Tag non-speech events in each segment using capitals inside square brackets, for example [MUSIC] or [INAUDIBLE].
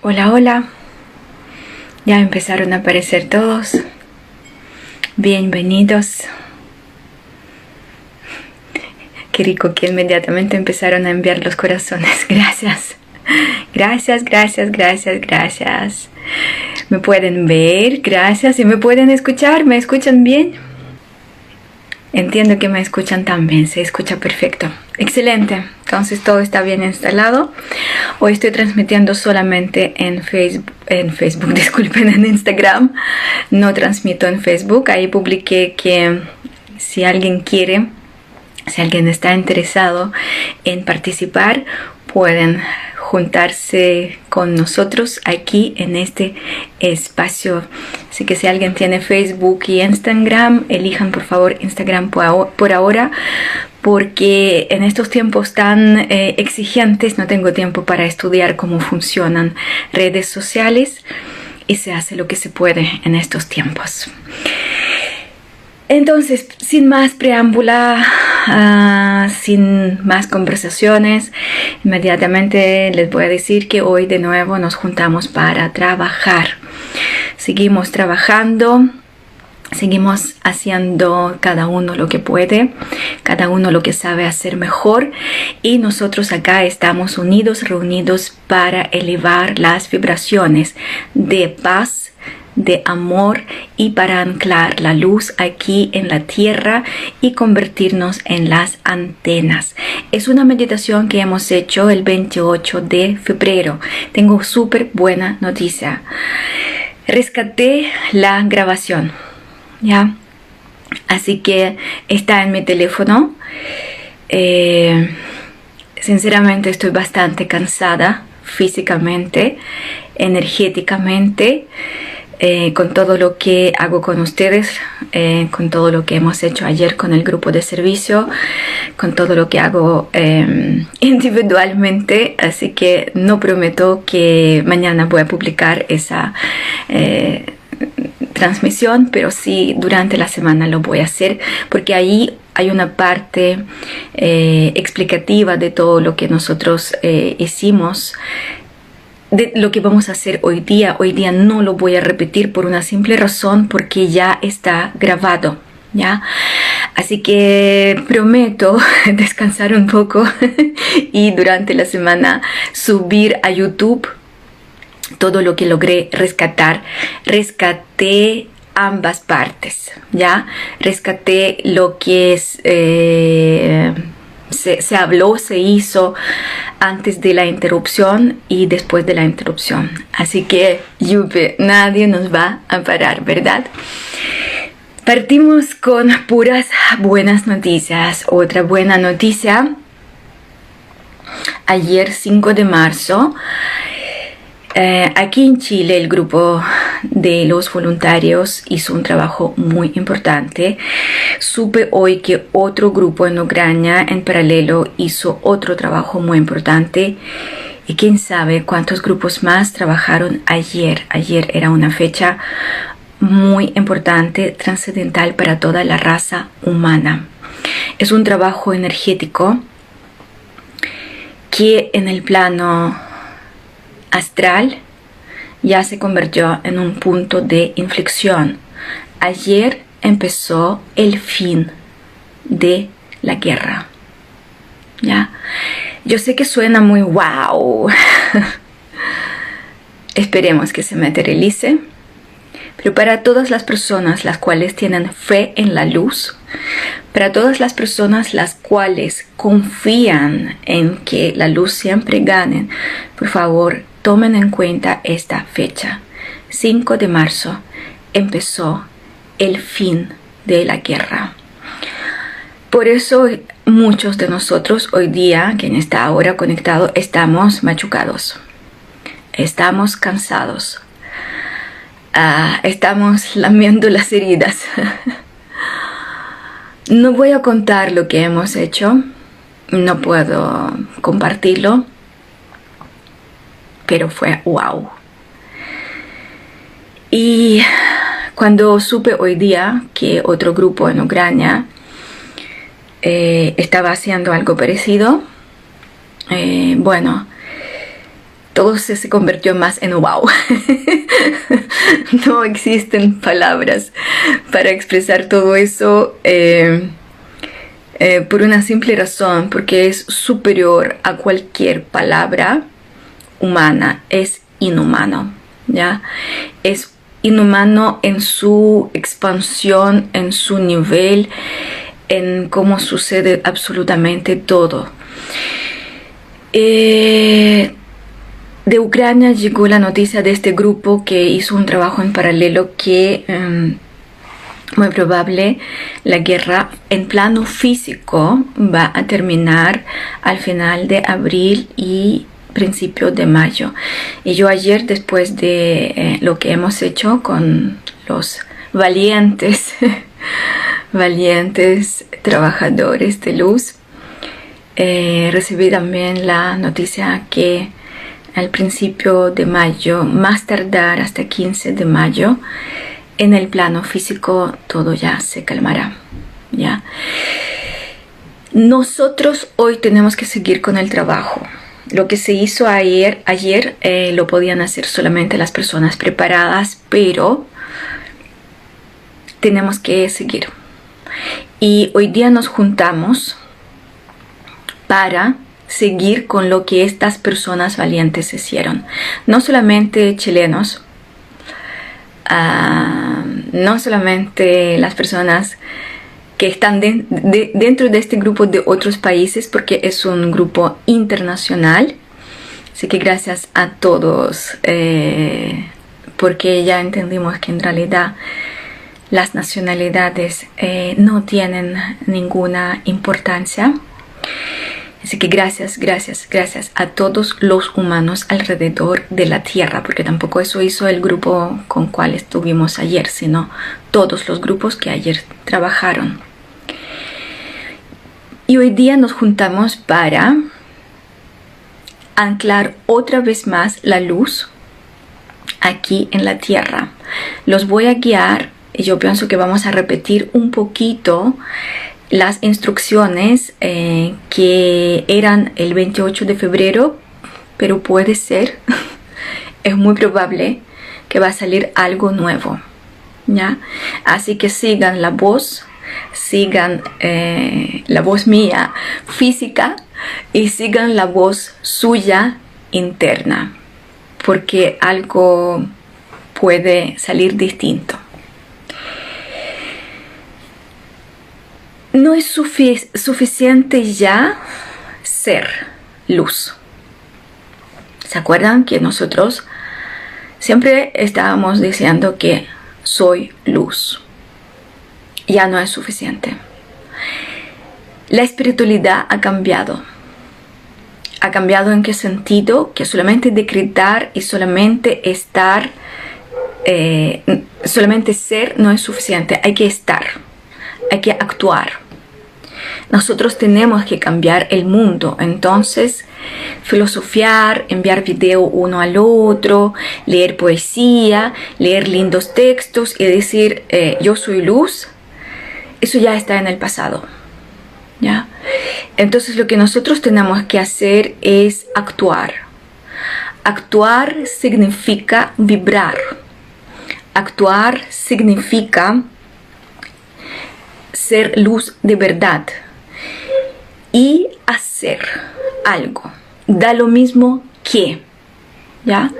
Hola, hola. Ya empezaron a aparecer todos. Bienvenidos. Qué rico que inmediatamente empezaron a enviar los corazones. [LAUGHS] Gracias. Gracias, gracias, gracias, gracias. Me pueden ver, gracias. Y me pueden escuchar. ¿Me escuchan bien? Entiendo que me escuchan también, se escucha perfecto. Excelente, entonces todo está bien instalado. Hoy estoy transmitiendo solamente en Facebook, en Facebook, [LAUGHS] disculpen, en Instagram. No transmito en Facebook. Ahí publiqué que si alguien quiere, si alguien está interesado en participar, pueden juntarse con nosotros aquí en este espacio. Así que si alguien tiene Facebook y Instagram, elijan por favor Instagram por ahora porque en estos tiempos tan eh, exigentes no tengo tiempo para estudiar cómo funcionan redes sociales y se hace lo que se puede en estos tiempos. Entonces, sin más preámbula, ah, sin más conversaciones, inmediatamente les voy a decir que hoy de nuevo nos juntamos para trabajar. Seguimos trabajando, seguimos haciendo cada uno lo que puede, cada uno lo que sabe hacer mejor y nosotros acá estamos unidos, reunidos para elevar las vibraciones de paz de amor y para anclar la luz aquí en la tierra y convertirnos en las antenas. Es una meditación que hemos hecho el 28 de febrero. Tengo súper buena noticia. Rescaté la grabación. ¿Ya? Así que está en mi teléfono. Eh, sinceramente estoy bastante cansada físicamente, energéticamente. Eh, con todo lo que hago con ustedes, eh, con todo lo que hemos hecho ayer con el grupo de servicio, con todo lo que hago em, [LAUGHS] individualmente. Así que no prometo que mañana voy a publicar esa transmisión, pero sí durante la semana lo voy a hacer porque ahí hay una parte explicativa de todo lo que nosotros hicimos de lo que vamos a hacer hoy día. Hoy día no lo voy a repetir por una simple razón porque ya está grabado. ¿Ya? Así que prometo [LAUGHS] descansar un poco [LAUGHS] y durante la semana subir a YouTube todo lo que logré rescatar. Rescaté ambas partes, ¿ya? Rescaté lo que es... Eh, se, habló, se hizo antes de la interrupción y después de la interrupción. Así que, Yupe, nadie nos va a parar, ¿verdad? Partimos con puras buenas noticias. Otra buena noticia. Ayer 5 de marzo eh, aquí en Chile el grupo de los voluntarios hizo un trabajo muy importante. Supe hoy que otro grupo en Ucrania en paralelo hizo otro trabajo muy importante. Y quién sabe cuántos grupos más trabajaron ayer. Ayer era una fecha muy importante, trascendental para toda la raza humana. Es un trabajo energético que en el plano astral ya se convirtió en un punto de inflexión. Ayer empezó el fin de la guerra. ¿Ya? Yo sé que suena muy wow. [LAUGHS] Esperemos que se materialice. Pero para todas las personas las cuales tienen fe en la luz, para todas las personas las cuales confían en que la luz siempre gane, por favor, tomen en cuenta esta fecha. 5 de marzo empezó el fin de la guerra. Por eso muchos de nosotros hoy día, quien está ahora conectado, estamos machucados. Estamos cansados. Ah, estamos [LAUGHS] lamiendo las heridas. [LAUGHS] no voy a contar lo que hemos hecho. No puedo compartirlo pero fue wow. Y cuando supe hoy día que otro grupo en Ucrania eh, estaba haciendo algo parecido, eh, bueno, todo se, convirtió más en wow. [LAUGHS] no existen palabras para expresar todo eso eh, por una simple razón, porque es superior a cualquier palabra humana, es inhumano, ¿ya? Es inhumano en su expansión, en su nivel, en cómo sucede absolutamente todo. Eh, de Ucrania llegó la noticia de este grupo que hizo un trabajo en paralelo que em, muy probable la guerra en plano físico va a terminar al final de abril y principio de mayo. Y yo ayer, después de eh, lo que hemos hecho con los valientes, [LAUGHS] valientes trabajadores de luz, eh, recibí también la noticia que al principio de mayo, más tardar hasta 15 de mayo, en el plano físico todo ya se calmará. ¿ya? Nosotros hoy tenemos que seguir con el trabajo. Lo que se hizo ayer, ayer eh, lo podían hacer solamente las personas preparadas, pero tenemos que seguir. Y hoy día nos juntamos para seguir con lo que estas personas valientes hicieron. No solamente chilenos, ah, no solamente las personas que están dentro de este grupo de otros países, porque es un grupo internacional. Así que gracias a todos, eh, porque ya entendimos que en realidad las nacionalidades eh, no tienen ninguna importancia. Así que gracias, gracias, gracias a todos los humanos alrededor de la Tierra, porque tampoco eso hizo el grupo con cual estuvimos ayer, sino todos los grupos que ayer trabajaron. Y hoy día nos juntamos para anclar otra vez más la luz aquí en la Tierra. Los voy a guiar y yo pienso que vamos a repetir un poquito las instrucciones eh, que eran el 28 de febrero, pero puede ser, [LAUGHS] es muy probable que va a salir algo nuevo. ¿ya? Así que sigan la voz, sigan eh, la voz mía física y sigan la voz suya interna, porque algo puede salir distinto. no es suficiente ya ser luz. ¿Se acuerdan que nosotros siempre estábamos diciendo que soy luz? Ya no es suficiente. La espiritualidad ha cambiado. ¿Ha cambiado en qué sentido? Que solamente decretar y solamente estar, eh, solamente ser no es suficiente. Hay que estar, hay que actuar nosotros tenemos que cambiar el mundo. Entonces, filosofiar, enviar video uno al otro, leer poesía, leer lindos textos y decir eh, yo soy luz, eso ya está en el pasado. ¿ya? Entonces lo que nosotros tenemos que hacer es actuar. Actuar significa vibrar. Actuar significa ser luz de verdad y hacer algo. Da lo mismo que, ¿ya?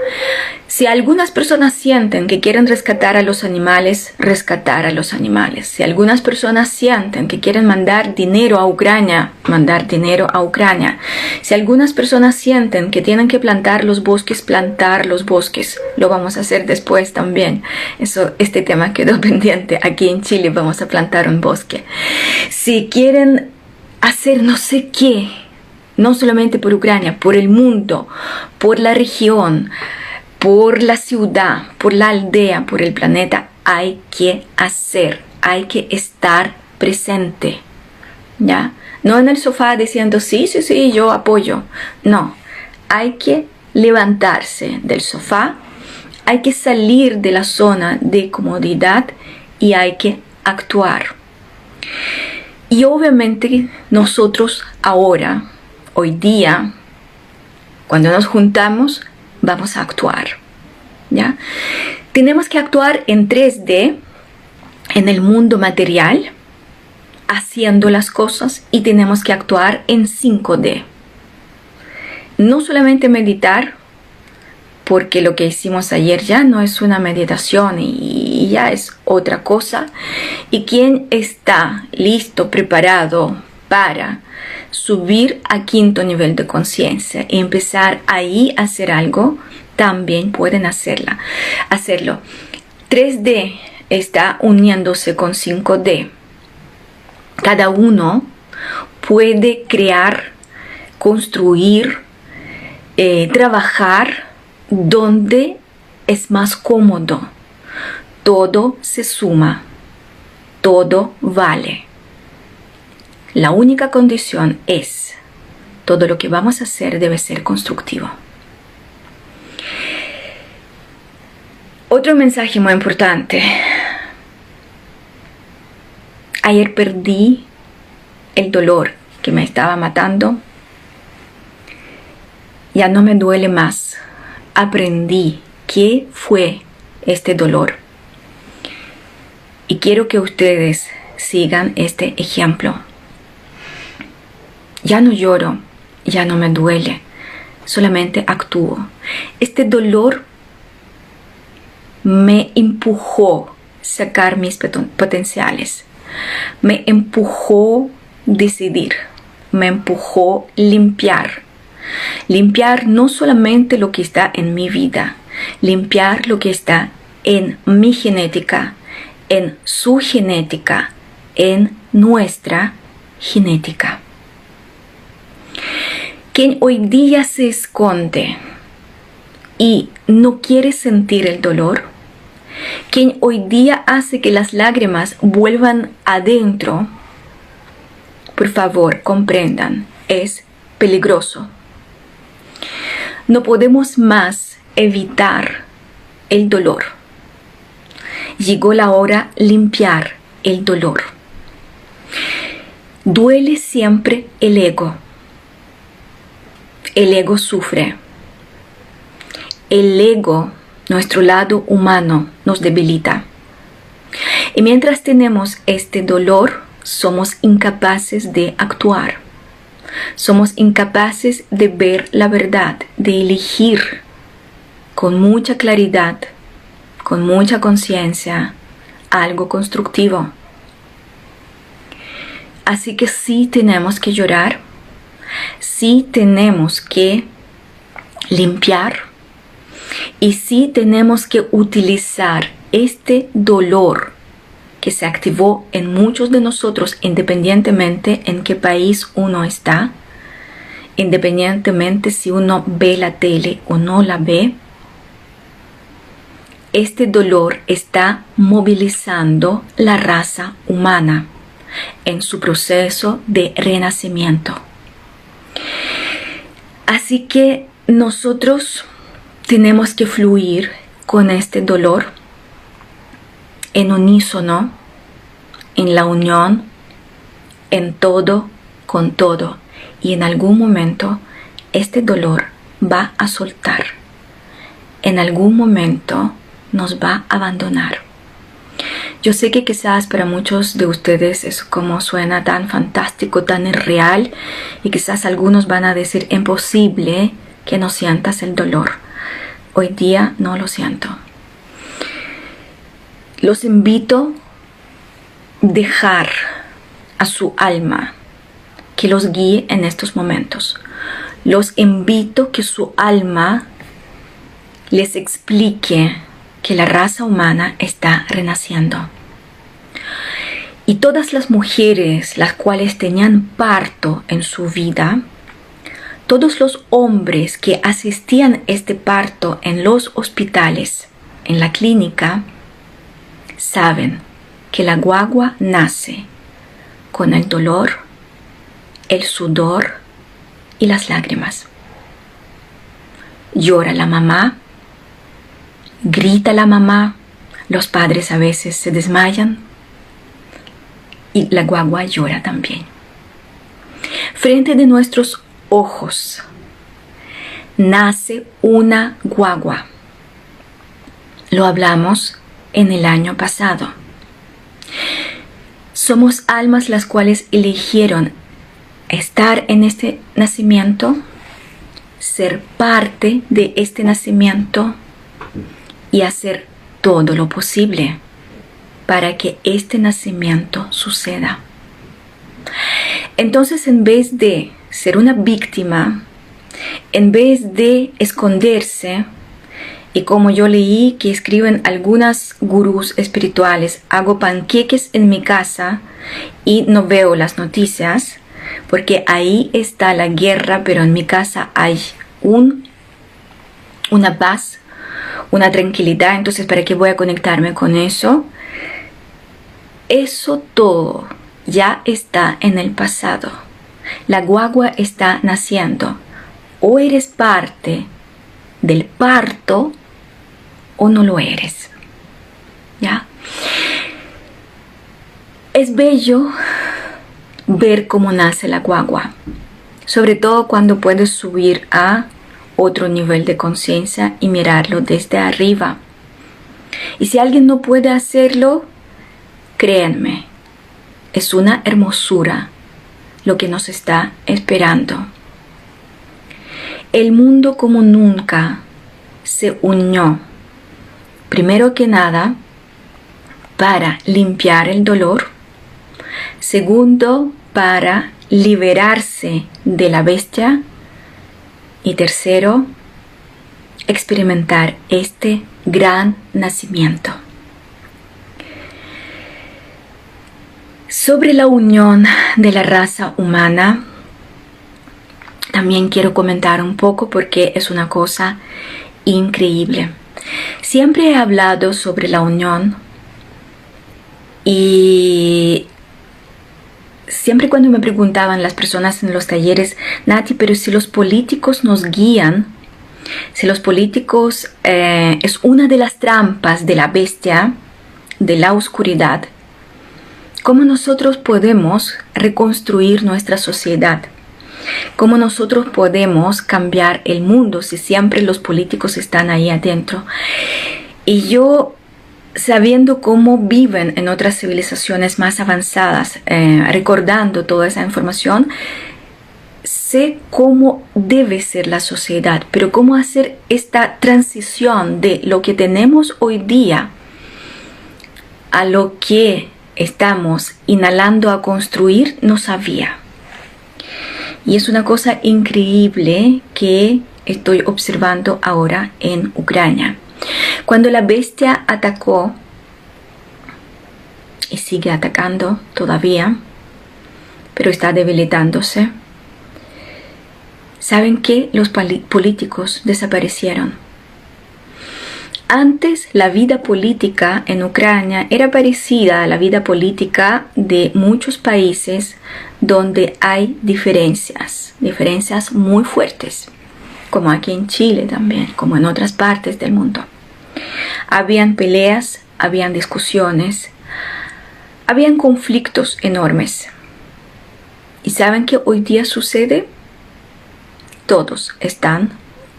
Si algunas personas sienten que quieren rescatar a los animales, rescatar a los animales. Si algunas personas sienten que quieren mandar dinero a Ucrania, mandar dinero a Ucrania. Si algunas personas sienten que tienen que plantar los bosques, plantar los bosques. Lo vamos a hacer después también. Eso, este tema quedó [LAUGHS] pendiente. Aquí en Chile vamos a plantar un bosque. Si quieren hacer no sé qué, no solamente por Ucrania, por el mundo, por la región, por la ciudad, por la aldea, por el planeta, hay que hacer, hay que estar presente. ¿Ya? No en el sofá diciendo sí, sí, sí, yo apoyo. No, hay que levantarse del sofá, hay que salir de la zona de comodidad y hay que actuar. Y obviamente nosotros ahora, hoy día, cuando nos juntamos, vamos a actuar. ¿Ya? Tenemos que actuar en 3D, en el mundo material, haciendo las cosas, y tenemos que actuar en 5D. No solamente meditar, porque lo que hicimos ayer ya no es una meditación y ya es otra cosa. Y quien está listo, preparado para subir a quinto nivel de conciencia y empezar ahí a hacer algo, también pueden hacerla, hacerlo. 3D está uniéndose con 5D. Cada uno puede crear, construir, eh, trabajar donde es más cómodo. Todo se suma, todo vale. La única condición es, todo lo que vamos a hacer debe ser constructivo. Otro mensaje muy importante. Ayer perdí el dolor que me estaba matando. Ya no me duele más aprendí qué fue este dolor. Y quiero que ustedes sigan este ejemplo. Ya no lloro, ya no me duele, solamente actúo. Este dolor me empujó sacar mis potenciales, me empujó decidir, me empujó limpiar Limpiar no solamente lo que está en mi vida, limpiar lo que está en mi genética, en su genética, en nuestra genética. Quien hoy día se esconde y no quiere sentir el dolor, quien hoy día hace que las lágrimas vuelvan adentro, por favor comprendan, es peligroso no podemos más evitar el dolor. Llegó la hora limpiar el dolor. Duele siempre el ego. El ego sufre. El ego, nuestro lado humano, nos debilita. Y mientras tenemos este dolor, somos incapaces de actuar somos incapaces de ver la verdad, de elegir con mucha claridad, con mucha conciencia, algo constructivo. Así que sí tenemos que llorar, sí tenemos que limpiar y sí tenemos que utilizar este dolor que se activó en muchos de nosotros independientemente en qué país uno está, independientemente si uno ve la tele o no la ve, este dolor está movilizando la raza humana en su proceso de renacimiento. Así que nosotros tenemos que fluir con este dolor en unísono, en la unión, en todo, con todo. Y en algún momento este dolor va a soltar. En algún momento nos va a abandonar. Yo sé que quizás para muchos de ustedes es como suena tan fantástico, tan irreal, y quizás algunos van a decir imposible que no sientas el dolor. Hoy día no lo siento. Los invito a dejar a su alma que los guíe en estos momentos. Los invito que su alma les explique que la raza humana está renaciendo. Y todas las mujeres las cuales tenían parto en su vida, todos los hombres que asistían este parto en los hospitales, en la clínica, saben que la guagua nace con el dolor, el sudor y las lágrimas. Llora la mamá, grita la mamá, los padres a veces se desmayan y la guagua llora también. Frente de nuestros ojos nace una guagua. Lo hablamos en el año pasado. Somos almas las cuales eligieron estar en este nacimiento, ser parte de este nacimiento y hacer todo lo posible para que este nacimiento suceda. Entonces, en vez de ser una víctima, en vez de esconderse, y como yo leí que escriben algunas gurús espirituales, hago panqueques en mi casa y no veo las noticias, porque ahí está la guerra, pero en mi casa hay un, una paz, una tranquilidad, entonces ¿para qué voy a conectarme con eso? Eso todo ya está en el pasado. La guagua está naciendo. O eres parte del parto o no lo eres. ¿Ya? Es bello ver cómo nace la guagua, sobre todo cuando puedes subir a otro nivel de conciencia y mirarlo desde arriba. Y si alguien no puede hacerlo, créanme, es una hermosura lo que nos está esperando. El mundo como nunca se unió, primero que nada, para limpiar el dolor, segundo, para liberarse de la bestia y tercero, experimentar este gran nacimiento. Sobre la unión de la raza humana, también quiero comentar un poco porque es una cosa increíble. Siempre he hablado sobre la unión y siempre cuando me preguntaban las personas en los talleres, Nati, pero si los políticos nos guían, si los políticos eh, es una de las trampas de la bestia, de la oscuridad, cómo nosotros podemos reconstruir nuestra sociedad, cómo nosotros podemos cambiar el mundo si siempre los políticos están ahí adentro. Y yo sabiendo cómo viven en otras civilizaciones más avanzadas, eh, recordando toda esa información, sé cómo debe ser la sociedad, pero cómo hacer esta transición de lo que tenemos hoy día a lo que estamos inhalando a construir no sabía. Y es una cosa increíble que estoy observando ahora en Ucrania. Cuando la bestia atacó y sigue atacando todavía, pero está debilitándose, ¿saben que los políticos desaparecieron? Antes la vida política en Ucrania era parecida a la vida política de muchos países donde hay diferencias, diferencias muy fuertes, como aquí en Chile también, como en otras partes del mundo. Habían peleas, habían discusiones, habían conflictos enormes. ¿Y saben qué hoy día sucede? Todos están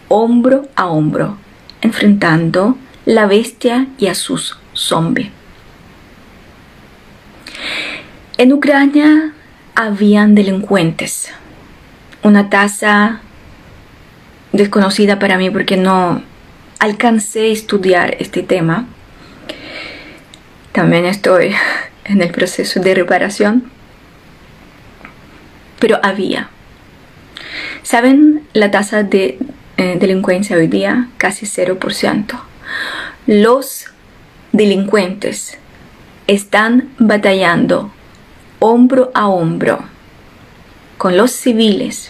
hombro a hombro enfrentando la bestia y a sus zombies. En Ucrania habían delincuentes, una tasa desconocida para mí porque no alcancé a estudiar este tema. También estoy [LAUGHS] en el proceso de reparación, pero había. ¿Saben la tasa de eh, delincuencia hoy día casi 0%. Los delincuentes están batallando hombro a hombro con los civiles,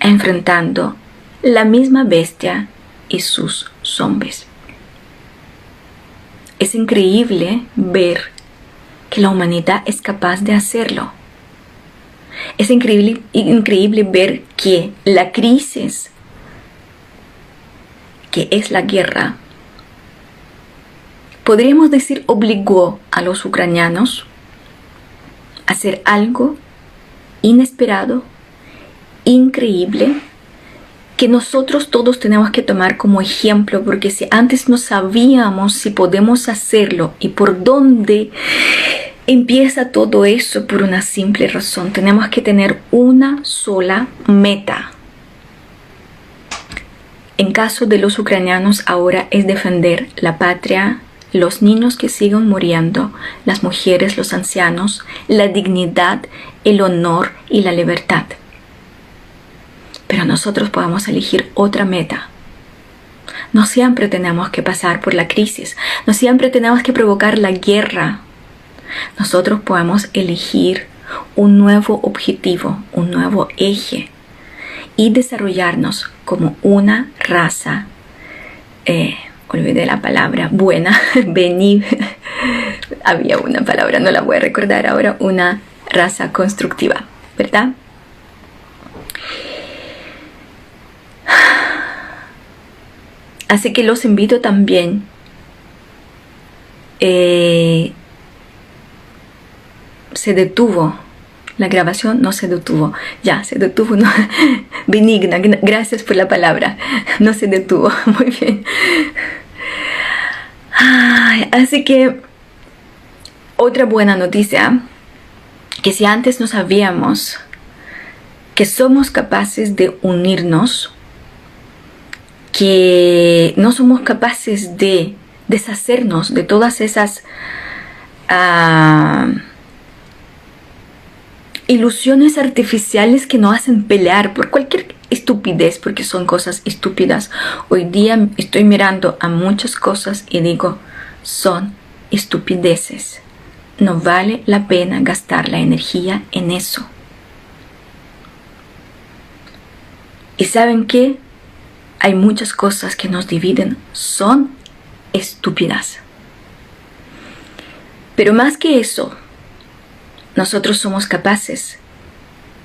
enfrentando la misma bestia y sus zombies. Es increíble ver que la humanidad es capaz de hacerlo. Es increíble, increíble ver que la crisis que es la guerra, podríamos decir obligó a los ucranianos a hacer algo inesperado, increíble, que nosotros todos tenemos que tomar como ejemplo, porque si antes no sabíamos si podemos hacerlo y por dónde empieza todo eso por una simple razón, tenemos que tener una sola meta. En caso de los ucranianos ahora es defender la patria, los niños que siguen muriendo, las mujeres, los ancianos, la dignidad, el honor y la libertad. Pero nosotros podemos elegir otra meta. No siempre tenemos que pasar por la crisis, no siempre tenemos que provocar la guerra. Nosotros podemos elegir un nuevo objetivo, un nuevo eje y desarrollarnos como una raza eh, olvidé la palabra buena, [LAUGHS] venir, [LAUGHS] había una palabra, no la voy a recordar ahora, una raza constructiva, ¿verdad? Así que los invito también eh, se detuvo la grabación no se detuvo. Ya, se detuvo. No. [LAUGHS] Benigna, gracias por la palabra. No se detuvo. [LAUGHS] Muy bien así que otra buena noticia, que si antes no sabíamos que somos capaces de unirnos, que no somos capaces de deshacernos de todas esas ah, ilusiones artificiales que nos hacen pelear por cualquier estupidez, porque son cosas estúpidas. Hoy día estoy mirando a muchas cosas y digo, son estupideces. No vale la pena gastar la energía en eso. ¿Y saben qué? Hay muchas cosas que nos dividen, son estúpidas. Pero más que eso, nosotros somos capaces.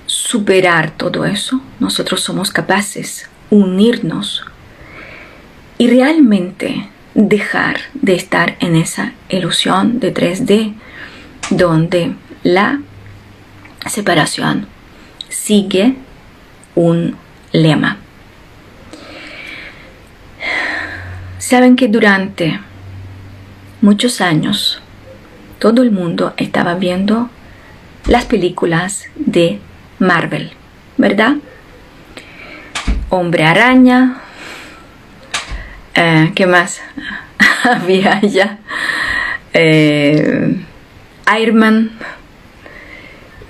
Superar todo eso, nosotros somos capaces. Unirnos. Y realmente dejar de estar en esa ilusión de 3D donde la separación sigue un lema. Saben que durante muchos años todo el mundo estaba viendo las películas de Marvel, ¿verdad? Hombre araña, eh, ¿qué más [LAUGHS] había ya? Eh, Iron Man,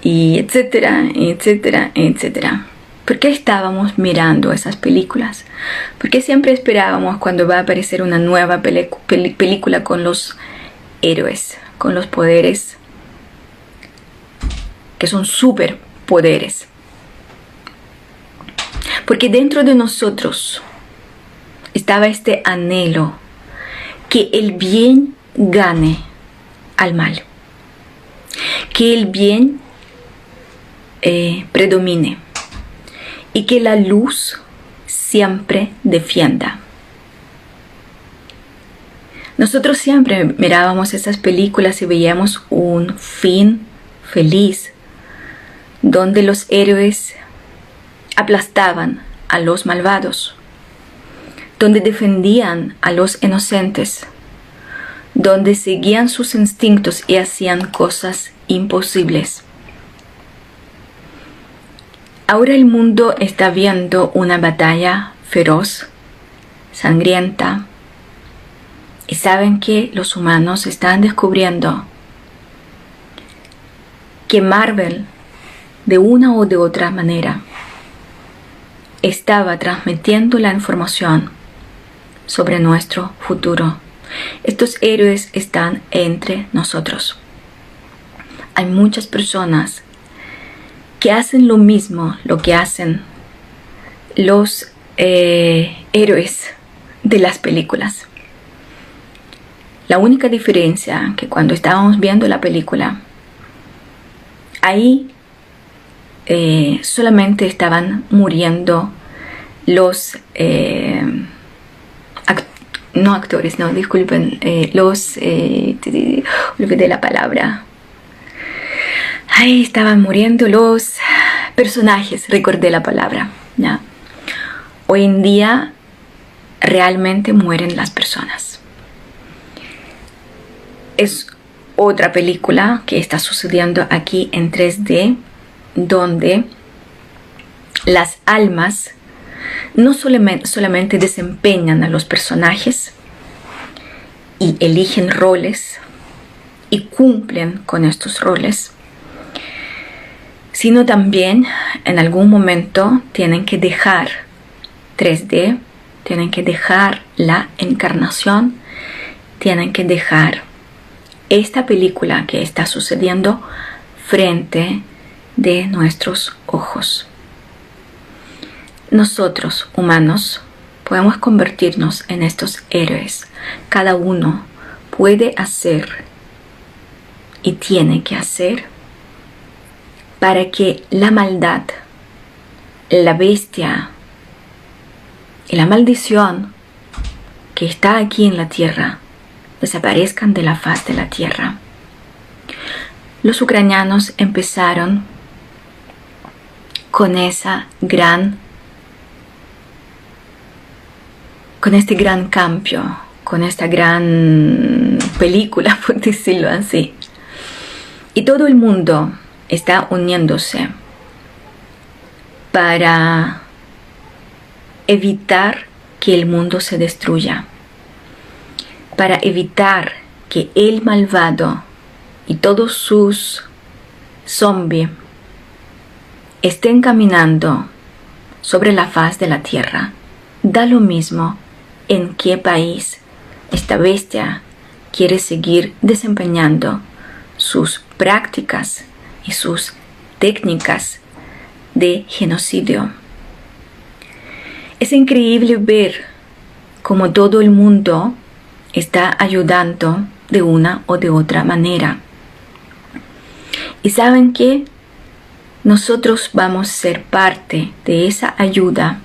y etcétera, etcétera, etcétera. ¿Por qué estábamos mirando esas películas? ¿Por qué siempre esperábamos cuando va a aparecer una nueva película con los héroes, con los poderes que son súper poderes. Porque dentro de nosotros estaba este anhelo que el bien gane al mal, que el bien eh, predomine y que la luz siempre defienda. Nosotros siempre mirábamos esas películas y veíamos un fin feliz, donde los héroes aplastaban a los malvados, donde defendían a los inocentes, donde seguían sus instintos y hacían cosas imposibles. Ahora el mundo está viendo una batalla feroz, sangrienta, y saben que los humanos están descubriendo que Marvel de una o de otra manera estaba transmitiendo la información sobre nuestro futuro. Estos héroes están entre nosotros. Hay muchas personas que hacen lo mismo, lo que hacen los eh, héroes de las películas. La única diferencia que cuando estábamos viendo la película, ahí eh, solamente estaban muriendo los eh, no actores, no, disculpen, eh, los olvidé la palabra. Ahí estaban muriendo los personajes, recordé la palabra. hoy en día realmente mueren las personas. Es otra película que está sucediendo aquí en 3D, donde las almas no solamente, desempeñan a los personajes y eligen roles y cumplen con estos roles, sino también en algún momento tienen que dejar 3D, tienen que dejar la encarnación, tienen que dejar esta película que está sucediendo frente de nuestros ojos. Nosotros, humanos, podemos convertirnos en estos héroes. Cada uno puede hacer y tiene que hacer para que la maldad, la bestia y la maldición que está aquí en la tierra desaparezcan de la faz de la tierra. Los ucranianos empezaron con esa gran con este gran cambio, con esta gran película, [LAUGHS] por decirlo así. Y todo el mundo está uniéndose para evitar que el mundo se destruya, para evitar que el malvado y todos sus zombies estén caminando sobre la faz de la tierra. Da lo mismo en qué país esta bestia quiere seguir desempeñando sus prácticas y sus técnicas de genocidio. Es increíble ver cómo todo el mundo está ayudando de una o de otra manera. Y saben que nosotros vamos a ser parte de esa ayuda.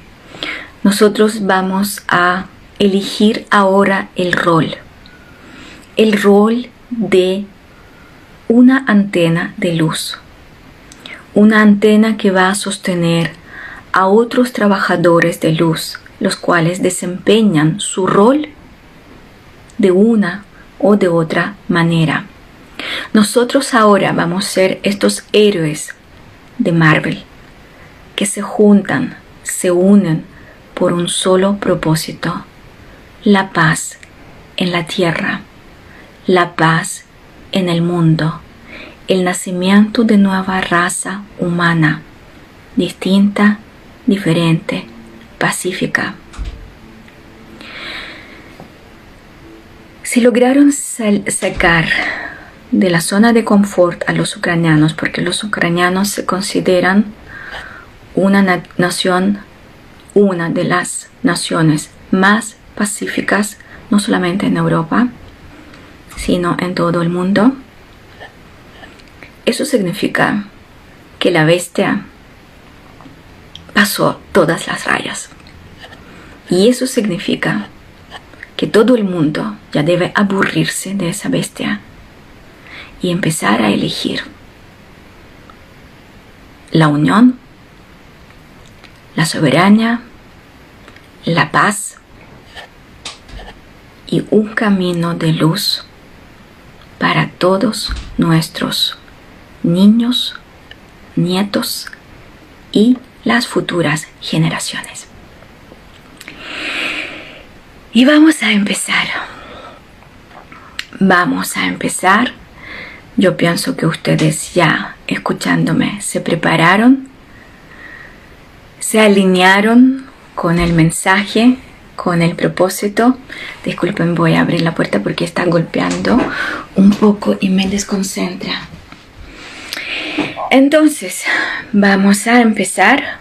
Nosotros vamos a elegir ahora el rol. El rol de una antena de luz. Una antena que va a sostener a otros trabajadores de luz, los cuales desempeñan su rol de una o de otra manera. Nosotros ahora vamos a ser estos héroes de Marvel que se juntan, se unen por un solo propósito, la paz en la tierra, la paz en el mundo, el nacimiento de nueva raza humana, distinta, diferente, pacífica. Si lograron sacar de la zona de confort a los ucranianos, porque los ucranianos se consideran una nación, una de las naciones más pacíficas, no solamente en Europa, sino en todo el mundo. Eso significa que la bestia pasó todas las rayas. Y eso significa que todo el mundo ya debe aburrirse de esa bestia y empezar a elegir la unión, la soberanía, la paz y un camino de luz para todos nuestros niños, nietos y las futuras generaciones. Y vamos a empezar. Vamos a empezar. Yo pienso que ustedes ya escuchándome se prepararon, se alinearon con el mensaje con el propósito. Disculpen, voy a abrir la puerta porque está golpeando un poco y me desconcentra. Entonces, vamos a empezar.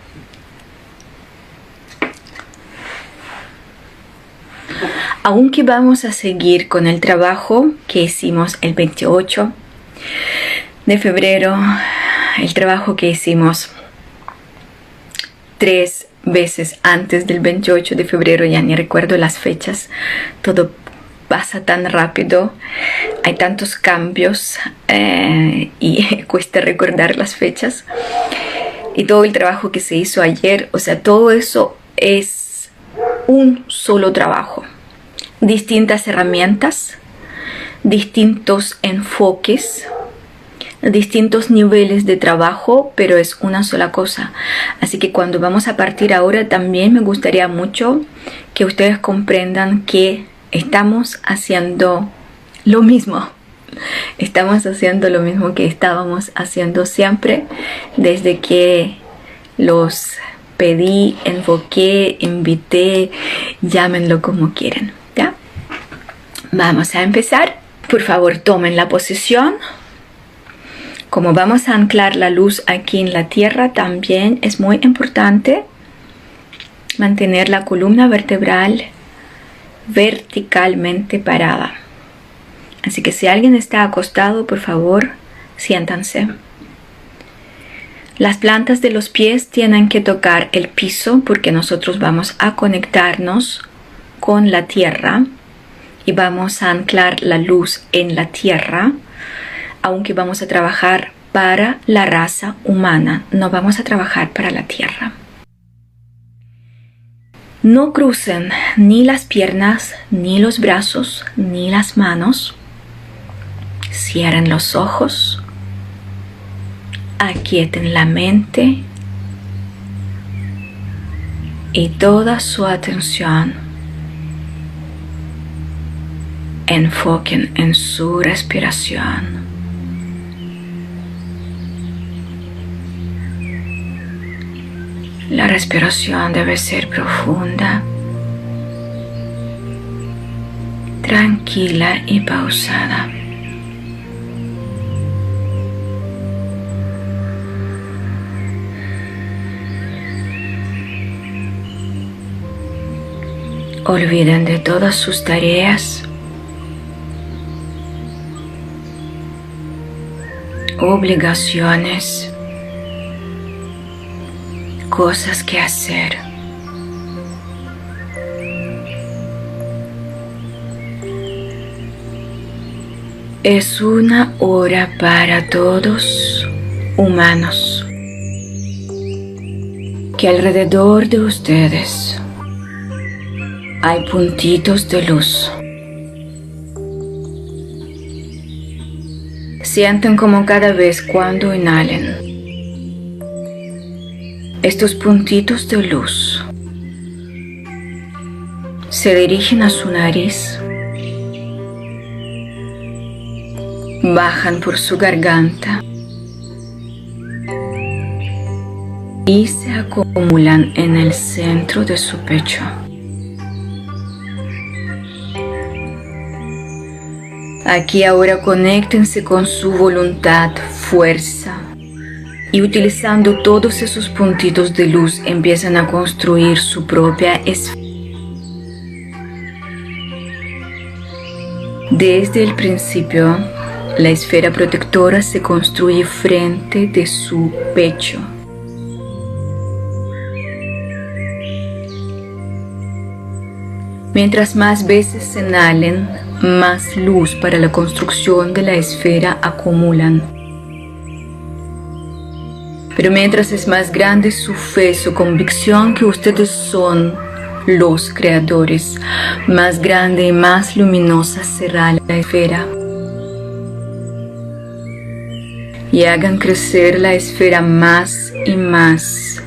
Aunque vamos a seguir con el trabajo que hicimos el 28 de febrero, el trabajo que hicimos tres veces antes del 28 de febrero, ya ni recuerdo las fechas, todo pasa tan rápido, hay tantos cambios eh, y [LAUGHS] cuesta recordar las fechas. Y todo el trabajo que se hizo ayer, o sea, todo eso es un solo trabajo, distintas herramientas, distintos enfoques, distintos niveles de trabajo, pero es una sola cosa. Así que cuando vamos a partir ahora también me gustaría mucho que ustedes comprendan que estamos haciendo lo mismo. Estamos haciendo lo mismo que estábamos haciendo siempre desde que los pedí, enfoqué, invité, llámenlo como quieran. ¿ya? Vamos a empezar. Por favor, tomen la posición. Como vamos a anclar la luz aquí en la tierra, también es muy importante mantener la columna vertebral verticalmente parada. Así que si alguien está acostado, por favor, siéntanse. Las plantas de los pies tienen que tocar el piso porque nosotros vamos a conectarnos con la tierra y vamos a anclar la luz en la tierra, aunque vamos a trabajar para la raza humana, no vamos a trabajar para la tierra. No crucen ni las piernas, ni los brazos, ni las manos. Cierren los ojos. Aquieten la mente y toda su atención enfoquen en su respiración. La respiración debe ser profunda, tranquila y pausada. Olviden de todas sus tareas, obligaciones, cosas que hacer. Es una hora para todos humanos que alrededor de ustedes hay puntitos de luz. Sienten como cada vez cuando inhalen estos puntitos de luz se dirigen a su nariz, bajan por su garganta y se acumulan en el centro de su pecho. Aquí ahora conéctense con su voluntad, fuerza, y utilizando todos esos puntitos de luz empiezan a construir su propia esfera. Desde el principio, la esfera protectora se construye frente de su pecho. Mientras más veces se inhalen, más luz para la construcción de la esfera acumulan. Pero mientras es más grande su fe, su convicción que ustedes son los creadores, más grande y más luminosa será la esfera. Y hagan crecer la esfera más y más,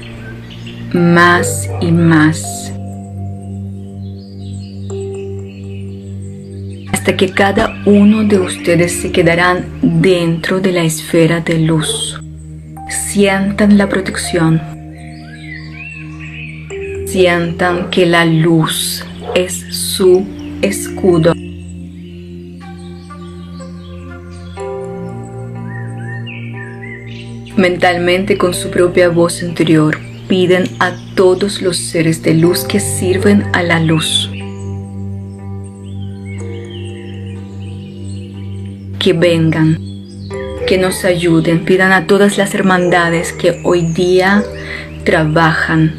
más y más. Hasta que cada uno de ustedes se quedarán dentro de la esfera de luz. Sientan la protección. Sientan que la luz es su escudo. Mentalmente con su propia voz interior piden a todos los seres de luz que sirven a la luz que vengan que nos ayuden, pidan a todas las hermandades que hoy día trabajan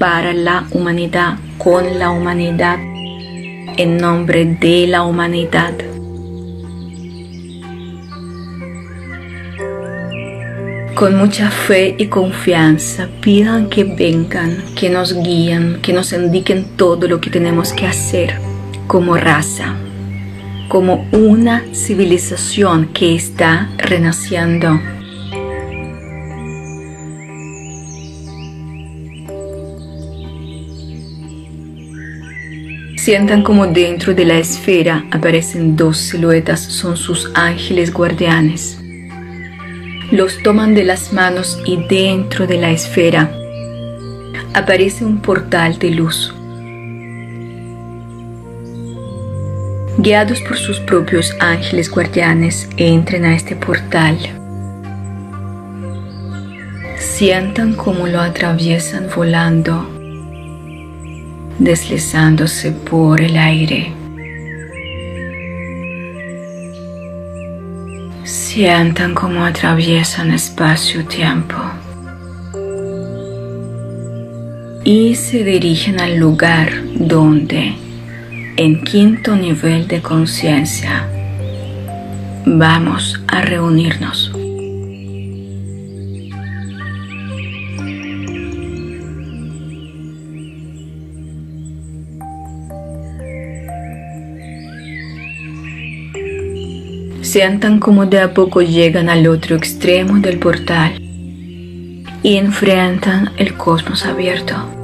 para la humanidad, con la humanidad, en nombre de la humanidad. con mucha fe y confianza pidan que vengan, que nos guíen, que nos indiquen todo lo que tenemos que hacer como raza, como una civilización que está renaciendo. Sientan como dentro de la esfera aparecen dos siluetas, son sus ángeles guardianes los toman de las manos y dentro de la esfera aparece un portal de luz. Guiados por sus propios ángeles guardianes, entren a este portal. Sientan cómo lo atraviesan volando, deslizándose por el aire. Sientan cómo atraviesan espacio-tiempo y se dirigen al lugar donde, en quinto nivel de conciencia, vamos a reunirnos. Sientan como de a poco llegan al otro extremo del portal y enfrentan el cosmos abierto.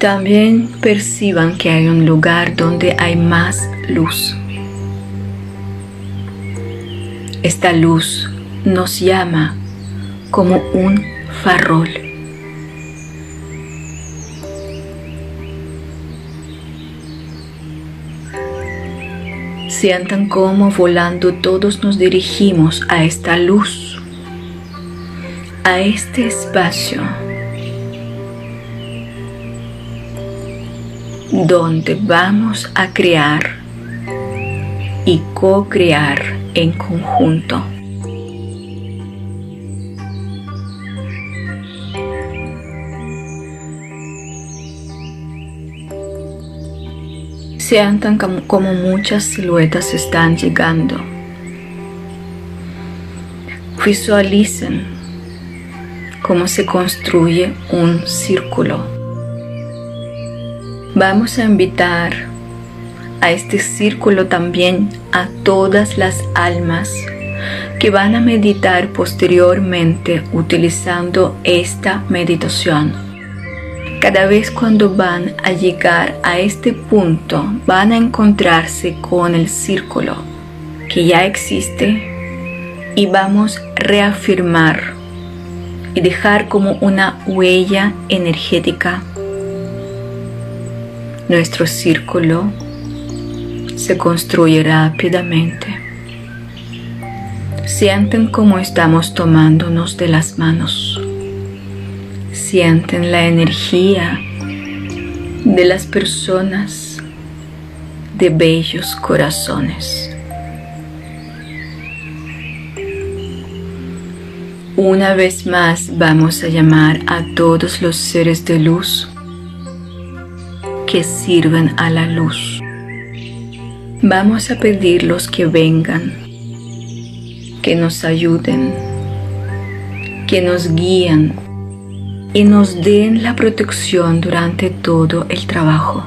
También perciban que hay un lugar donde hay más luz. Esta luz nos llama como un farol. Sientan cómo volando todos nos dirigimos a esta luz, a este espacio donde vamos a crear y co-crear en conjunto. Sientan como muchas siluetas están llegando. Visualicen cómo se construye un círculo. Vamos a invitar a este círculo también a todas las almas que van a meditar posteriormente utilizando esta meditación cada vez cuando van a llegar a este punto, van a encontrarse con el círculo que ya existe y vamos a reafirmar y dejar como una huella energética. Nuestro círculo se construye rápidamente. Sienten cómo estamos tomándonos de las manos sienten la energía de las personas de bellos corazones. Una vez más vamos a llamar a todos los seres de luz que sirven a la luz. Vamos a pedirlos que vengan, que nos ayuden, que nos guíen y nos den la protección durante todo el trabajo.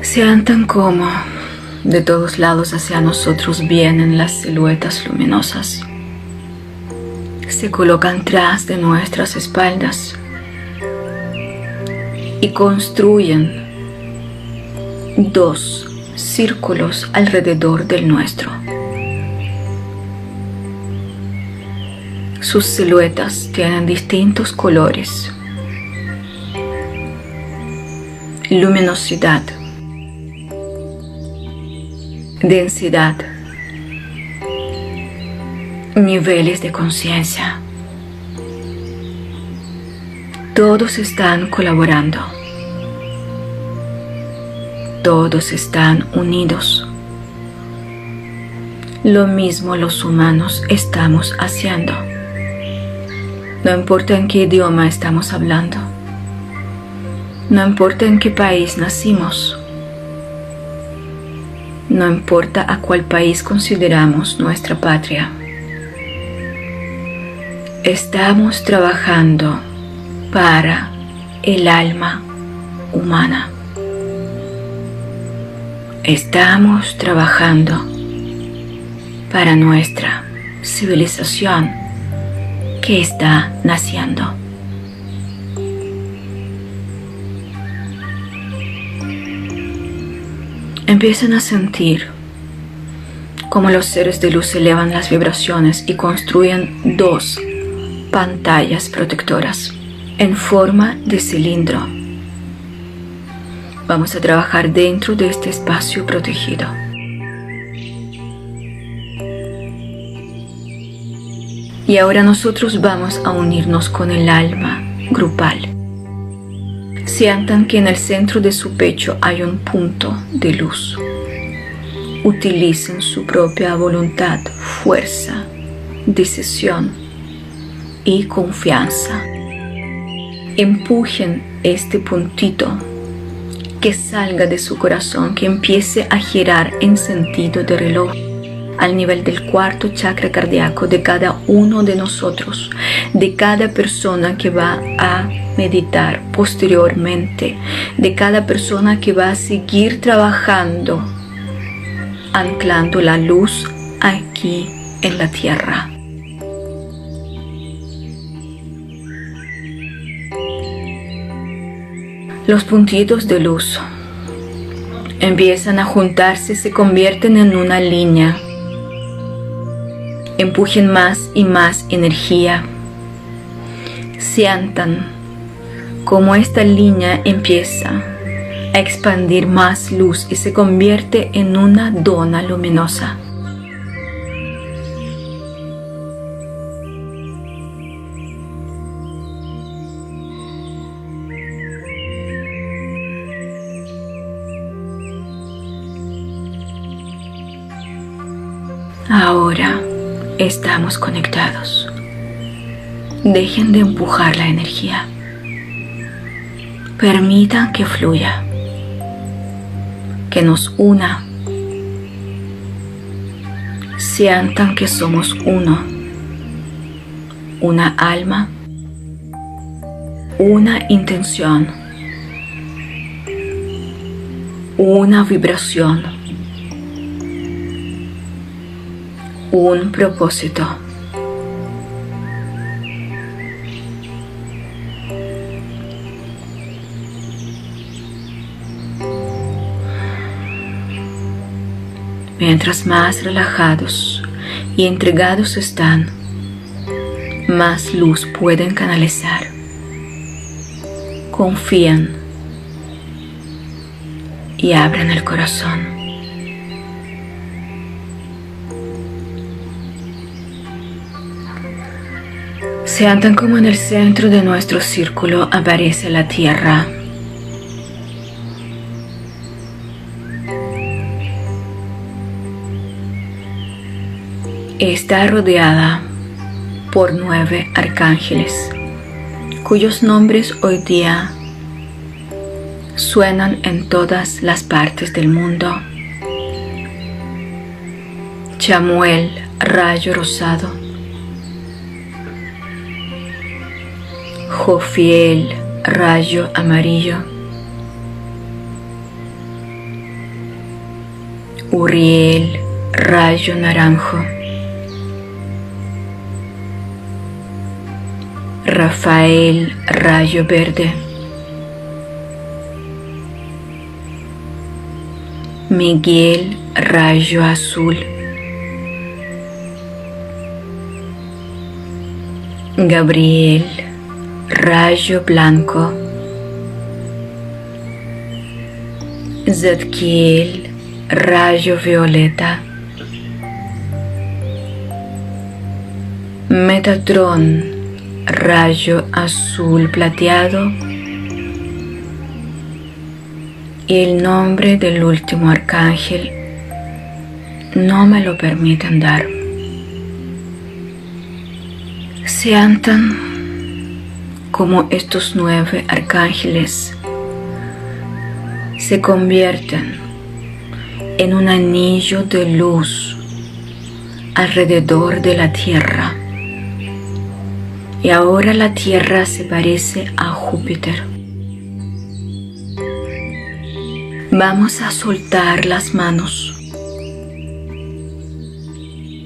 Sean tan como de todos lados hacia nosotros vienen las siluetas luminosas. Se colocan tras de nuestras espaldas y construyen dos círculos alrededor del nuestro. Sus siluetas tienen distintos colores, luminosidad, densidad, niveles de conciencia. Todos están colaborando. Todos están unidos. Lo mismo los humanos estamos haciendo. No importa en qué idioma estamos hablando. No importa en qué país nacimos. no importa a cuál país consideramos nuestra patria. Estamos trabajando para el alma humana. Estamos trabajando para nuestra civilización que está naciendo. Empiezan a sentir cómo los seres de luz elevan las vibraciones y construyen dos pantallas protectoras en forma de cilindro. Vamos a trabajar dentro de este espacio protegido. Y ahora nosotros vamos a unirnos con el alma grupal. Sientan que en el centro de su pecho hay un punto de luz. Utilicen su propia voluntad, fuerza, decisión y confianza. Empujen este puntito que salga de su corazón, que empiece a girar en sentido de reloj al nivel del cuarto chakra cardíaco de cada uno de nosotros, de cada persona que va a meditar posteriormente, de cada persona que va a seguir trabajando, anclando la luz aquí en la tierra. Los puntitos de luz empiezan a juntarse, se convierten en una línea empujen más y más energía. Sientan como esta línea empieza a expandir más luz y se convierte en una dona luminosa. Estamos conectados. Dejen de empujar la energía. Permitan que fluya, que nos una. Sientan que somos uno, una alma, una intención, una vibración un propósito. Mientras más relajados y entregados están, más luz pueden canalizar. Confían y abren el corazón. Sientan como en el centro de nuestro círculo aparece la Tierra. Está rodeada por nueve arcángeles, cuyos nombres hoy día suenan en todas las partes del mundo. Chamuel, rayo rosado. Jofiel, rayo amarillo. Uriel, rayo naranjo. Rafael, rayo verde. Miguel, rayo azul. Gabriel, rayo blanco. Zadkiel, rayo violeta. Metatron, rayo azul plateado. Y el nombre del último arcángel no me lo permiten dar. Sientan como estos nueve arcángeles se convierten en un anillo de luz alrededor de la Tierra. Y ahora la Tierra se parece a Júpiter. Vamos a soltar las manos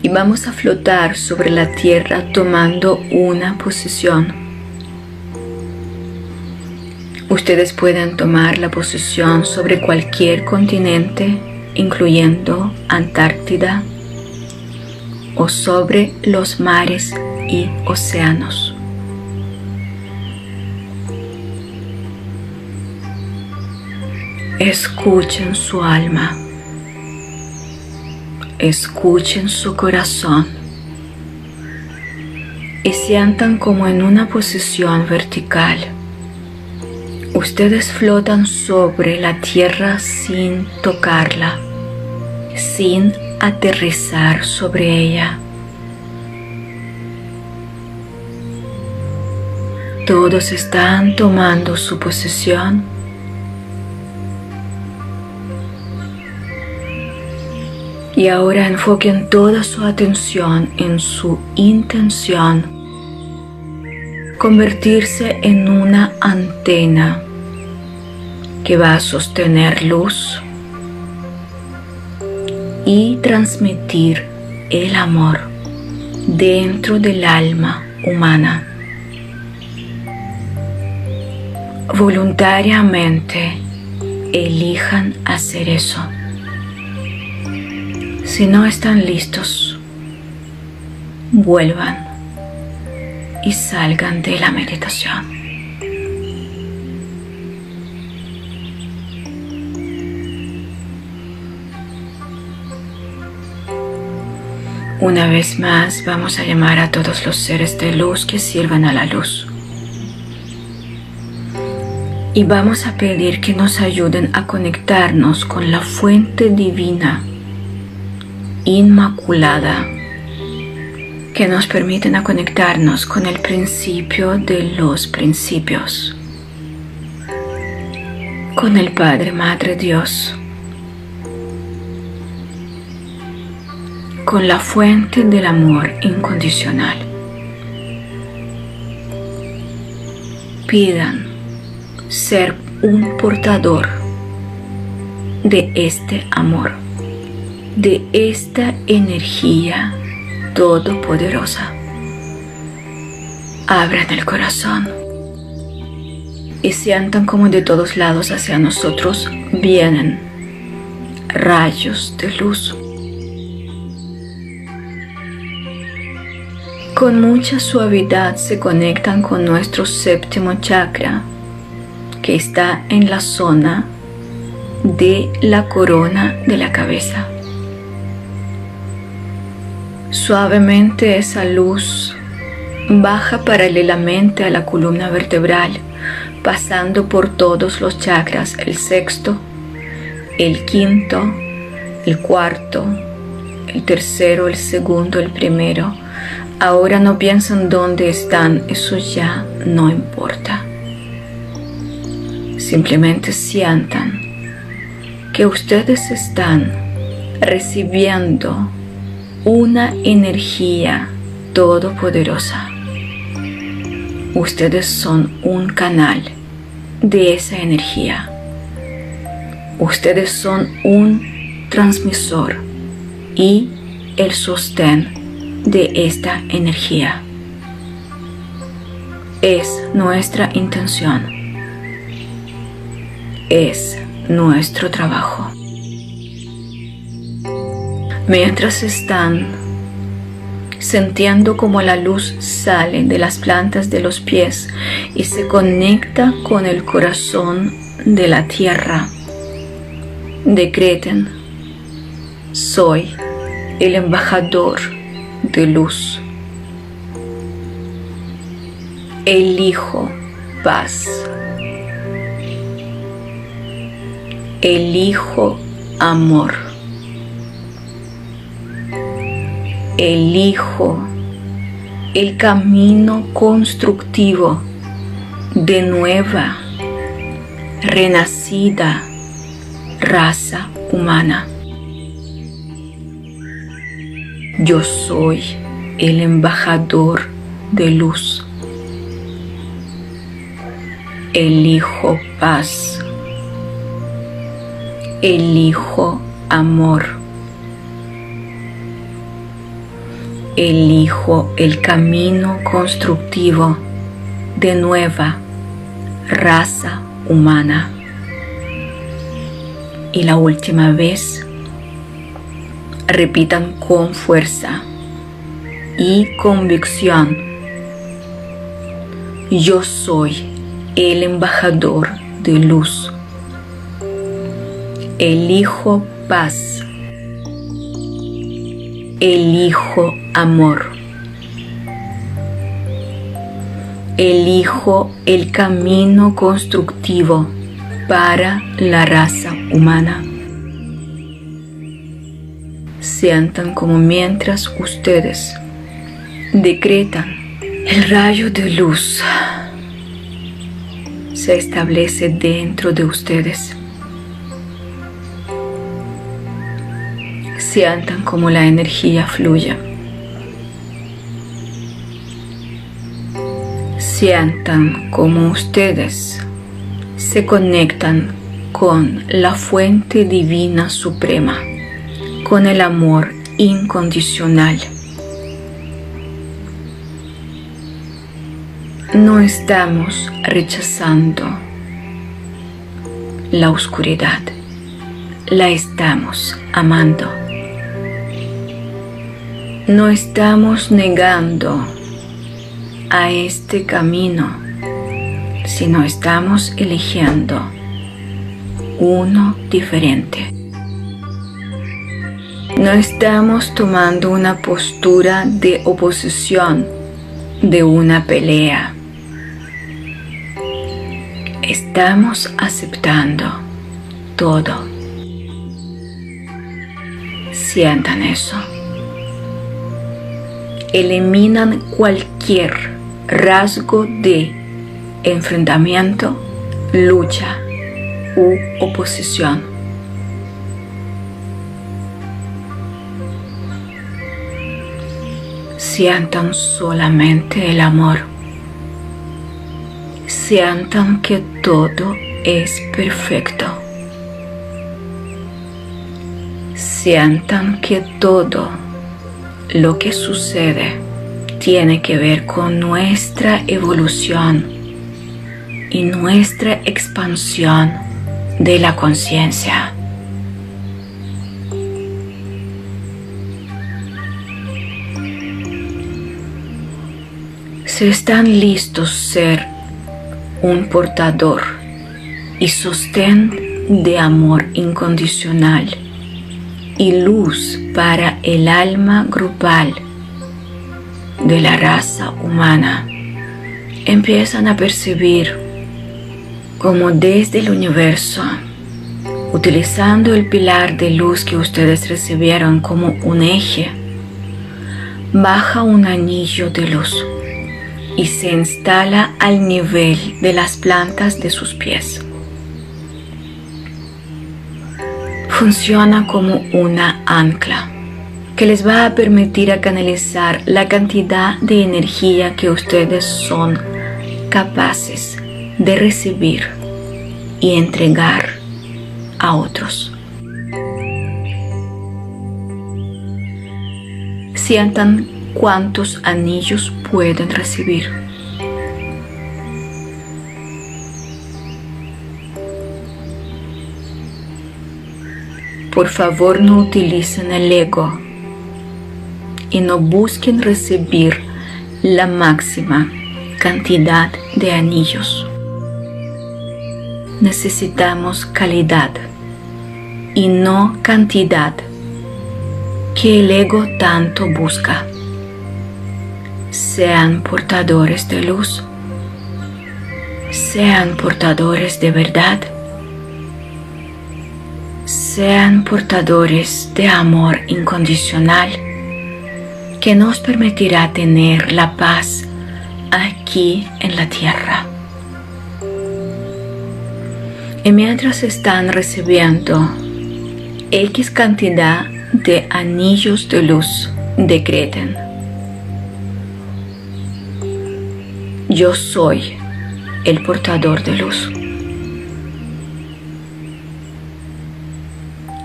y vamos a flotar sobre la Tierra tomando una posición. Ustedes pueden tomar la posición sobre cualquier continente, incluyendo Antártida, o sobre los mares y océanos. Escuchen su alma. Escuchen su corazón. Y sientan como en una posición vertical Ustedes flotan sobre la tierra sin tocarla, sin aterrizar sobre ella. Todos están tomando su posesión. Y ahora enfoquen toda su atención en su intención convertirse en una antena que va a sostener luz y transmitir el amor dentro del alma humana. Voluntariamente elijan hacer eso. Si no están listos, vuelvan y salgan de la meditación. Una vez más vamos a llamar a todos los seres de luz que sirvan a la luz. Y vamos a pedir que nos ayuden a conectarnos con la fuente divina, inmaculada, que nos permiten conectarnos con el principio de los principios, con el Padre, Madre Dios, con la fuente del amor incondicional. Pidan ser un portador de este amor, de esta energía todopoderosa. Abran el corazón y sientan como de todos lados hacia nosotros vienen rayos de luz. Con mucha suavidad se conectan con nuestro séptimo chakra que está en la zona de la corona de la cabeza. Suavemente esa luz baja paralelamente a la columna vertebral, pasando por todos los chakras, el sexto, el quinto, el cuarto, el tercero, el segundo, el primero. Ahora no piensan dónde están, eso ya no importa. Simplemente sientan que ustedes están recibiendo una energía todopoderosa. Ustedes son un canal de esa energía. Ustedes son un transmisor y el sostén de esta energía. Es nuestra intención. Es nuestro trabajo mientras están sintiendo como la luz sale de las plantas de los pies y se conecta con el corazón de la tierra. Decreten, soy el embajador luz. Elijo paz. Elijo amor. elijo el camino constructivo de nueva, renacida raza humana. Yo soy el embajador de luz. Elijo paz. Elijo amor. Elijo el camino constructivo de nueva raza humana. Y la última vez, repitan con fuerza y convicción. Yo soy el embajador de luz. Elijo paz. Elijo amor. Elijo el camino constructivo para la raza humana. Sientan como mientras ustedes decretan el rayo de luz se establece dentro de ustedes. Sientan como la energía fluye. Sientan como ustedes se conectan con la fuente divina suprema, con el amor incondicional. No estamos rechazando la oscuridad, la estamos amando. No estamos negando a este camino si no estamos eligiendo uno diferente. No estamos tomando una postura de oposición, de una pelea. Estamos aceptando todo. Sientan eso. Eliminan cualquier rasgo de enfrentamiento, lucha u oposición. Sientan solamente el amor. Sientan que todo es perfecto. Sientan que todo lo que sucede tiene que ver con nuestra evolución y nuestra expansión de la conciencia. Si están listos ser un portador y sostén de amor incondicional y luz para el alma grupal de la raza humana, empiezan a percibir como desde el universo, utilizando el pilar de luz que ustedes recibieron como un eje, baja un anillo de luz y se instala al nivel de las plantas de sus pies. Funciona como una ancla que les va a permitir a canalizar la cantidad de energía que ustedes son capaces de recibir y entregar a otros. Sientan cuántos anillos pueden recibir. Por favor no utilicen el ego y no busquen recibir la máxima cantidad de anillos necesitamos calidad y no cantidad que el ego tanto busca. Sean portadores de luz, sean portadores de verdad, sean portadores de amor incondicional que nos permitirá tener la paz aquí en la tierra. Y mientras están recibiendo X cantidad de anillos de luz decreten. Yo soy el portador de luz.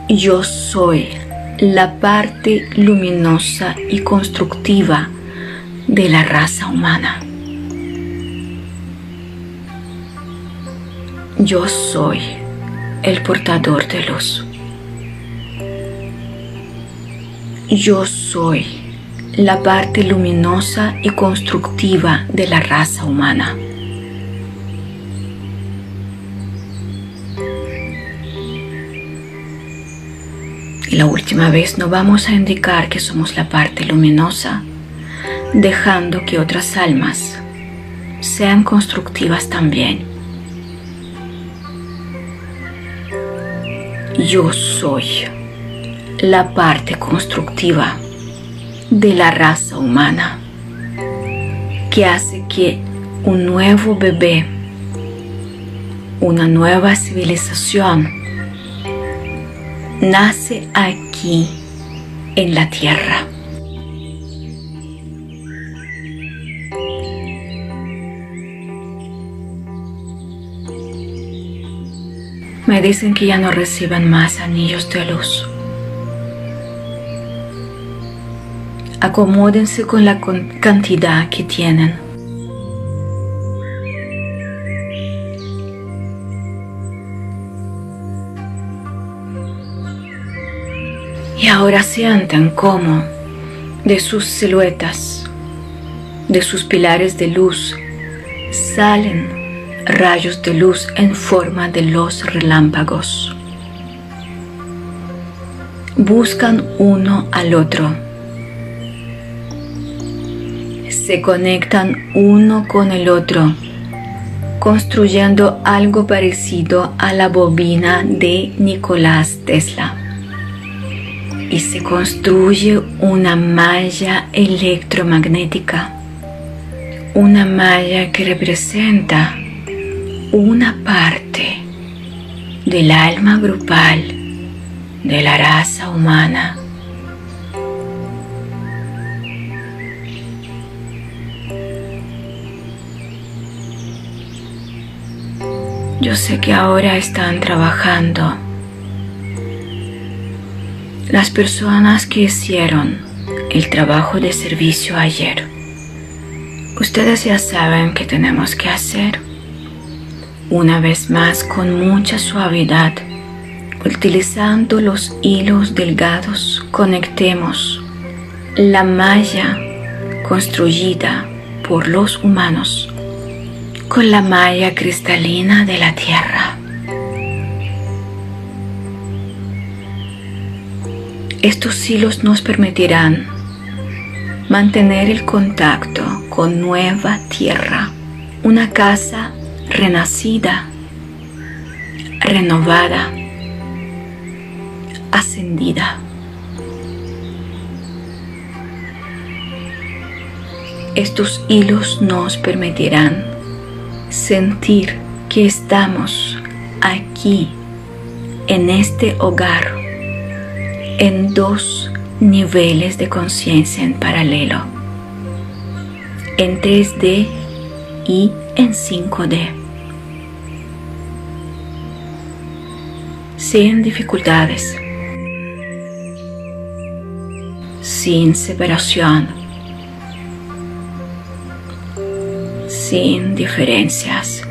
Yo soy la parte luminosa y constructiva de la raza humana. Yo soy el portador de luz. Yo soy la parte luminosa y constructiva de la raza humana. Y la última vez no vamos a indicar que somos la parte luminosa, dejando que otras almas sean constructivas también. Yo soy la parte constructiva de la raza humana que hace que un nuevo bebé, una nueva civilización, nace aquí en la tierra. Me dicen que ya no reciban más anillos de luz. Acomódense con la cantidad que tienen. Y ahora sientan cómo de sus siluetas, de sus pilares de luz, salen rayos de luz en forma de los relámpagos. Buscan uno al otro se conectan uno con el otro, construyendo algo parecido a la bobina de Nicolás Tesla. Y se construye una malla electromagnética, una malla que representa una parte del alma grupal de la raza humana Yo sé que ahora están trabajando. Las personas que hicieron el trabajo de servicio ayer. Ustedes ya saben qué tenemos que hacer. Una vez más con mucha suavidad, utilizando los hilos delgados, conectemos la malla construida por los humanos con la malla cristalina de la tierra. Estos hilos nos permitirán mantener el contacto con nueva tierra, una casa renacida, renovada, ascendida. Estos hilos nos permitirán sentir que estamos aquí en este hogar en dos niveles de conciencia en paralelo, en 3D y en 5D. Sin dificultades, sin separación sin diferencias.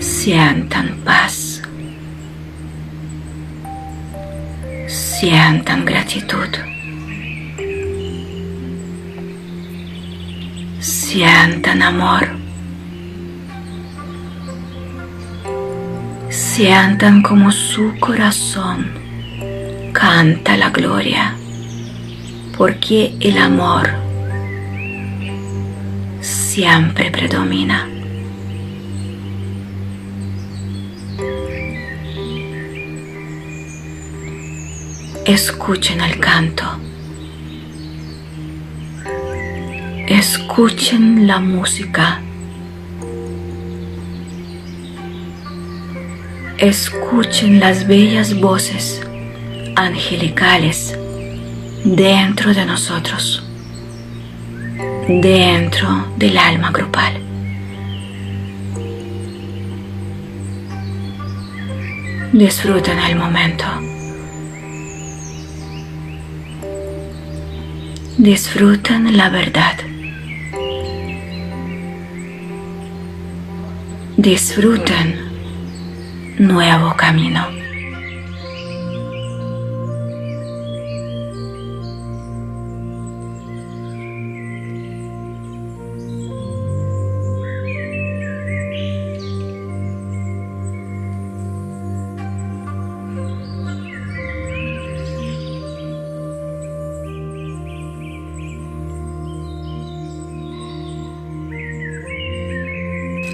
Sientan paz. Sientan gratitud. Sientan amor. Sientan como su corazón canta la gloria, porque el amor siempre predomina. Escuchen el canto. Escuchen la música. Escuchen las bellas voces angelicales dentro de nosotros, dentro del alma grupal. Disfruten el momento. Disfruten la verdad. Disfruten nuevo camino.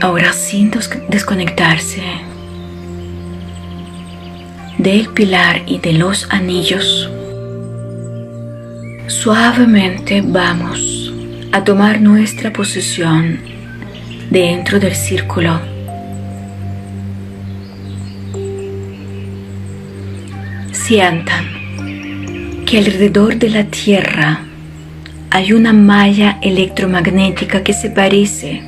Ahora sin desconectarse del pilar y de los anillos, suavemente vamos a tomar nuestra posición dentro del círculo. Sientan que alrededor de la Tierra hay una malla electromagnética que se parece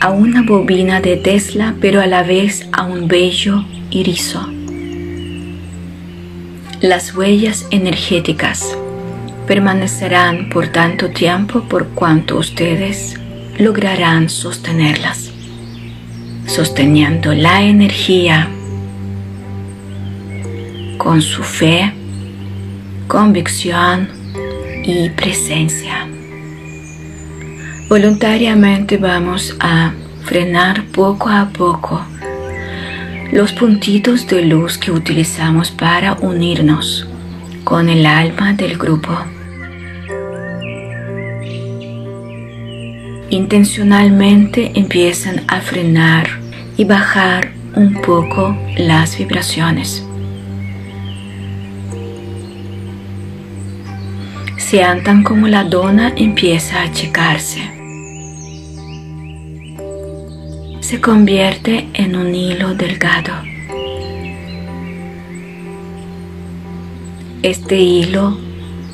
a una bobina de Tesla, pero a la vez a un bello irizo. Las huellas energéticas permanecerán por tanto tiempo por cuanto ustedes lograrán sostenerlas, sosteniendo la energía con su fe, convicción y presencia. Voluntariamente vamos a frenar poco a poco los puntitos de luz que utilizamos para unirnos con el alma del grupo. Intencionalmente empiezan a frenar y bajar un poco las vibraciones. Sientan como la dona empieza a achicarse. Se convierte en un hilo delgado. Este hilo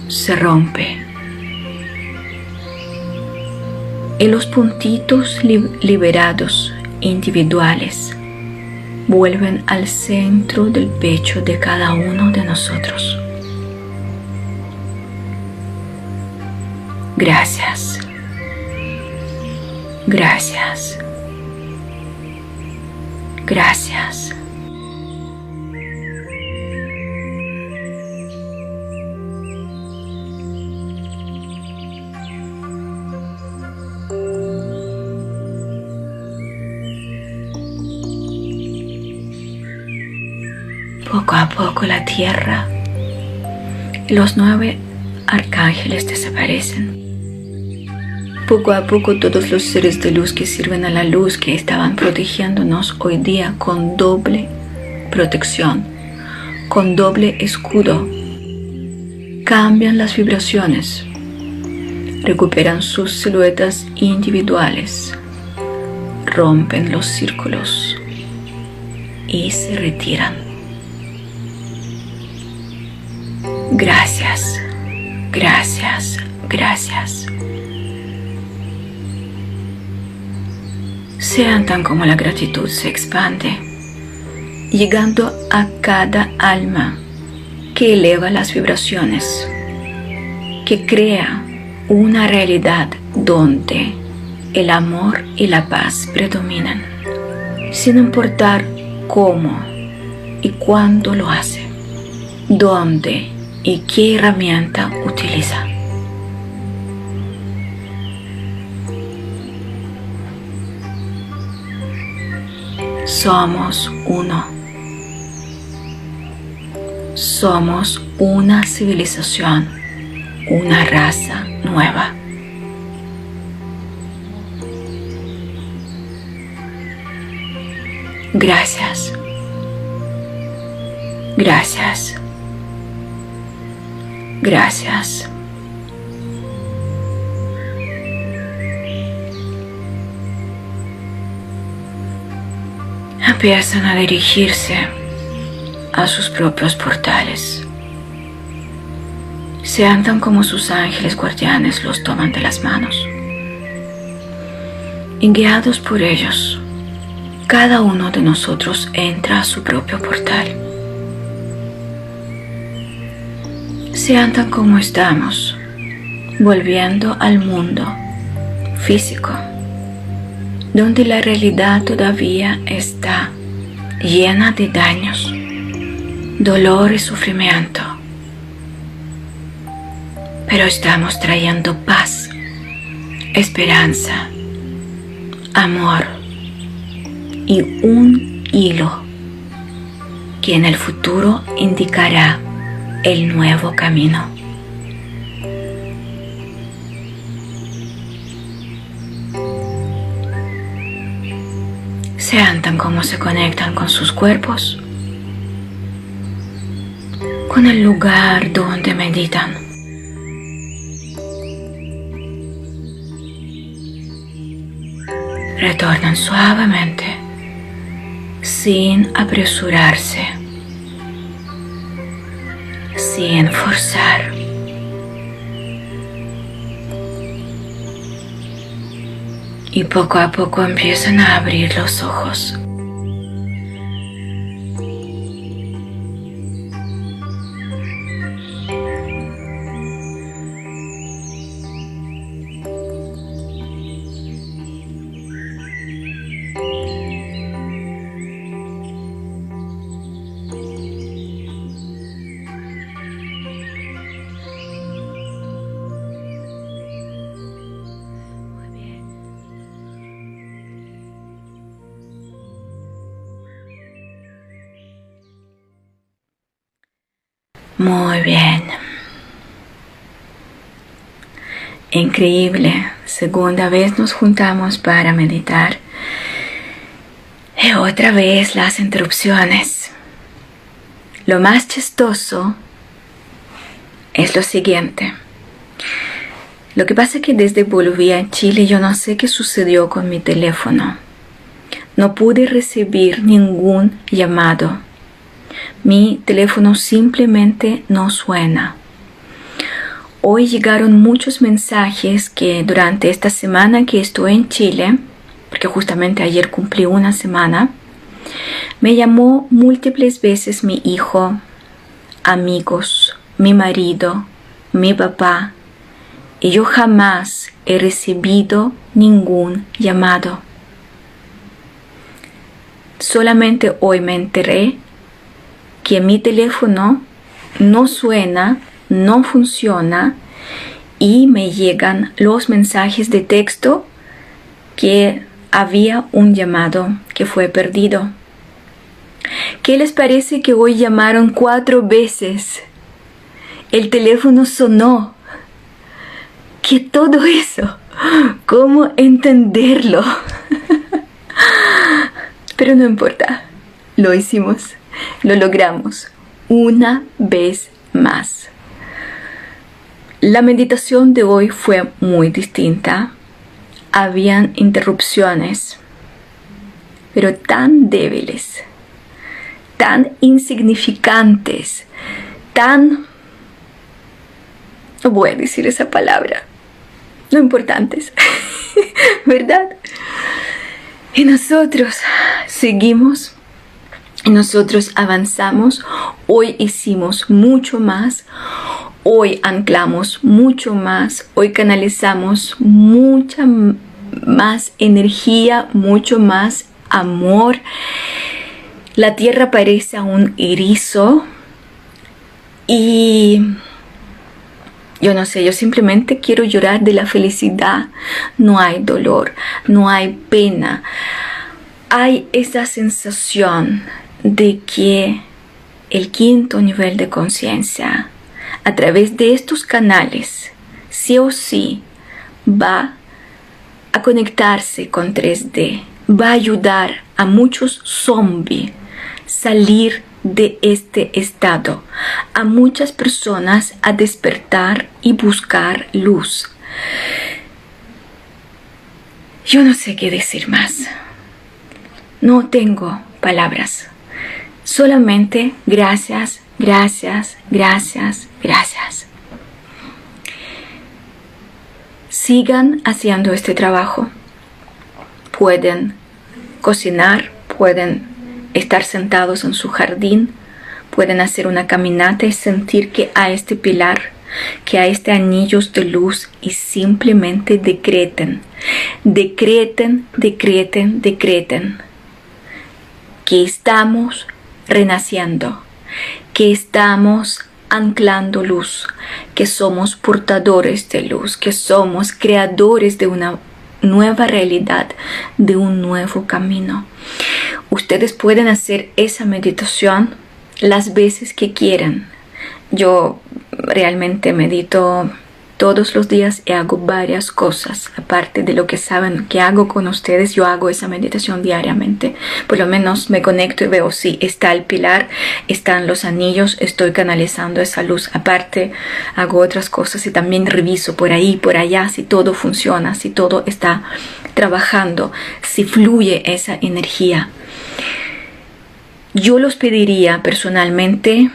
se rompe y los puntitos liberados individuales vuelven al centro del pecho de cada uno de nosotros. Gracias. Gracias. Gracias. Poco a poco la tierra y los nueve arcángeles desaparecen. Poco a poco todos los seres de luz que sirven a la luz, que estaban protegiéndonos hoy día con doble protección, con doble escudo, cambian las vibraciones, recuperan sus siluetas individuales, rompen los círculos y se retiran. Gracias, gracias, gracias. Sientan como la gratitud se expande, llegando a cada alma que eleva las vibraciones, que crea una realidad donde el amor y la paz predominan, sin importar cómo y cuándo lo hace, dónde y qué herramienta utiliza. Somos uno. Somos una civilización, una raza nueva. Gracias. Gracias. Gracias. Empiezan a dirigirse a sus propios portales. Se andan como sus ángeles guardianes los toman de las manos. Y guiados por ellos, cada uno de nosotros entra a su propio portal. Se andan como estamos, volviendo al mundo físico, donde la realidad todavía está llena de daños, dolor y sufrimiento. Pero estamos trayendo paz, esperanza, amor y un hilo que en el futuro indicará el nuevo camino. Sientan cómo se conectan con sus cuerpos, con el lugar donde meditan. Retornan suavemente, sin apresurarse, sin forzar. y poco a poco empiezan a abrir los ojos. Increíble. Segunda vez nos juntamos para meditar. Y otra vez las interrupciones. Lo más chistoso es lo siguiente. Lo que pasa es que desde volví a Chile yo no sé qué sucedió con mi teléfono. No pude recibir ningún llamado mi teléfono simplemente no suena. Hoy llegaron muchos mensajes que durante esta semana que estoy en Chile, porque justamente ayer cumplí una semana, me llamó múltiples veces mi hijo, amigos, mi marido, mi papá, y yo jamás he recibido ningún llamado. Solamente hoy me enteré que mi teléfono no suena, no funciona y me llegan los mensajes de texto que había un llamado que fue perdido. ¿Qué les parece que hoy llamaron cuatro veces? El teléfono sonó. ¿Qué todo eso? ¿Cómo entenderlo? [LAUGHS] Pero no importa, lo hicimos. Lo logramos una vez más. La meditación de hoy fue muy distinta. Habían interrupciones, pero tan débiles, tan insignificantes, tan... No voy a decir esa palabra. No importantes, [LAUGHS] ¿verdad? Y nosotros seguimos nosotros avanzamos, hoy hicimos mucho más, hoy anclamos mucho más, hoy canalizamos mucha más energía, mucho más amor. La tierra parece un erizo y yo no sé, yo simplemente quiero llorar de la felicidad. No hay dolor, no hay pena. Hay esa sensación de que el quinto nivel de conciencia, a través de estos canales, sí o sí va a conectarse con 3D, va a ayudar a muchos zombies salir de este estado, a muchas personas a despertar y buscar luz. Yo no sé qué decir más. No tengo palabras. Solamente gracias, gracias, gracias, gracias. Sigan haciendo este trabajo. Pueden cocinar, pueden estar sentados en su jardín, pueden hacer una caminata y sentir que a este pilar, que a este anillos de luz y simplemente decreten, decreten, decreten, decreten que estamos renaciendo, que estamos anclando luz, que somos portadores de luz, que somos creadores de una nueva realidad, de un nuevo camino. Ustedes pueden hacer esa meditación las veces que quieran. Yo realmente medito todos los días hago varias cosas. Aparte de lo que saben que hago con ustedes, yo hago esa meditación diariamente. Por lo menos me conecto y veo si está el pilar, están los anillos, estoy canalizando esa luz. Aparte, hago otras cosas y también reviso por ahí, por allá, si todo funciona, si todo está trabajando, si fluye esa energía. Yo los pediría personalmente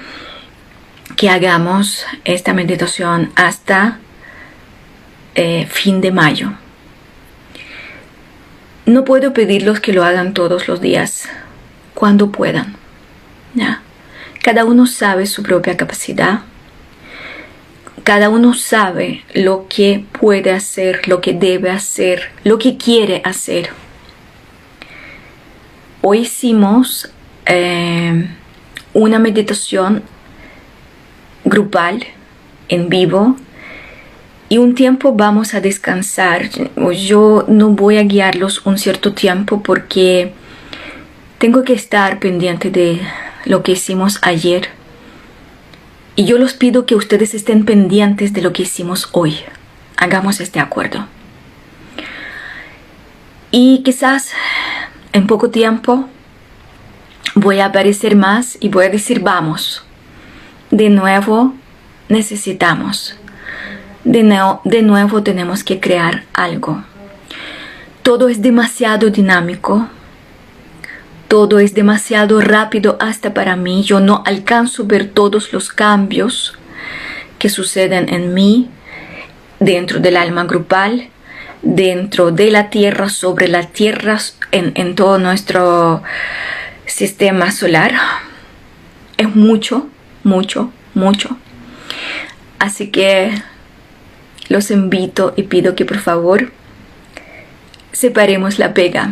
que hagamos esta meditación hasta eh, fin de mayo. No puedo pedirlos que lo hagan todos los días, cuando puedan. ¿ya? Cada uno sabe su propia capacidad. Cada uno sabe lo que puede hacer, lo que debe hacer, lo que quiere hacer. Hoy hicimos eh, una meditación grupal en vivo y un tiempo vamos a descansar. Yo no voy a guiarlos un cierto tiempo porque tengo que estar pendiente de lo que hicimos ayer. Y yo los pido que ustedes estén pendientes de lo que hicimos hoy. Hagamos este acuerdo. Y quizás en poco tiempo voy a aparecer más y voy a decir vamos. De nuevo necesitamos de, nuevo tenemos que crear algo. Todo es demasiado dinámico, todo es demasiado rápido hasta para mí. Yo no alcanzo ver todos los cambios que suceden en mí, dentro del alma grupal, dentro de la Tierra, sobre la Tierra, en, en todo nuestro sistema solar. Es mucho, mucho, mucho. Así que los invito y pido que por favor separemos la pega.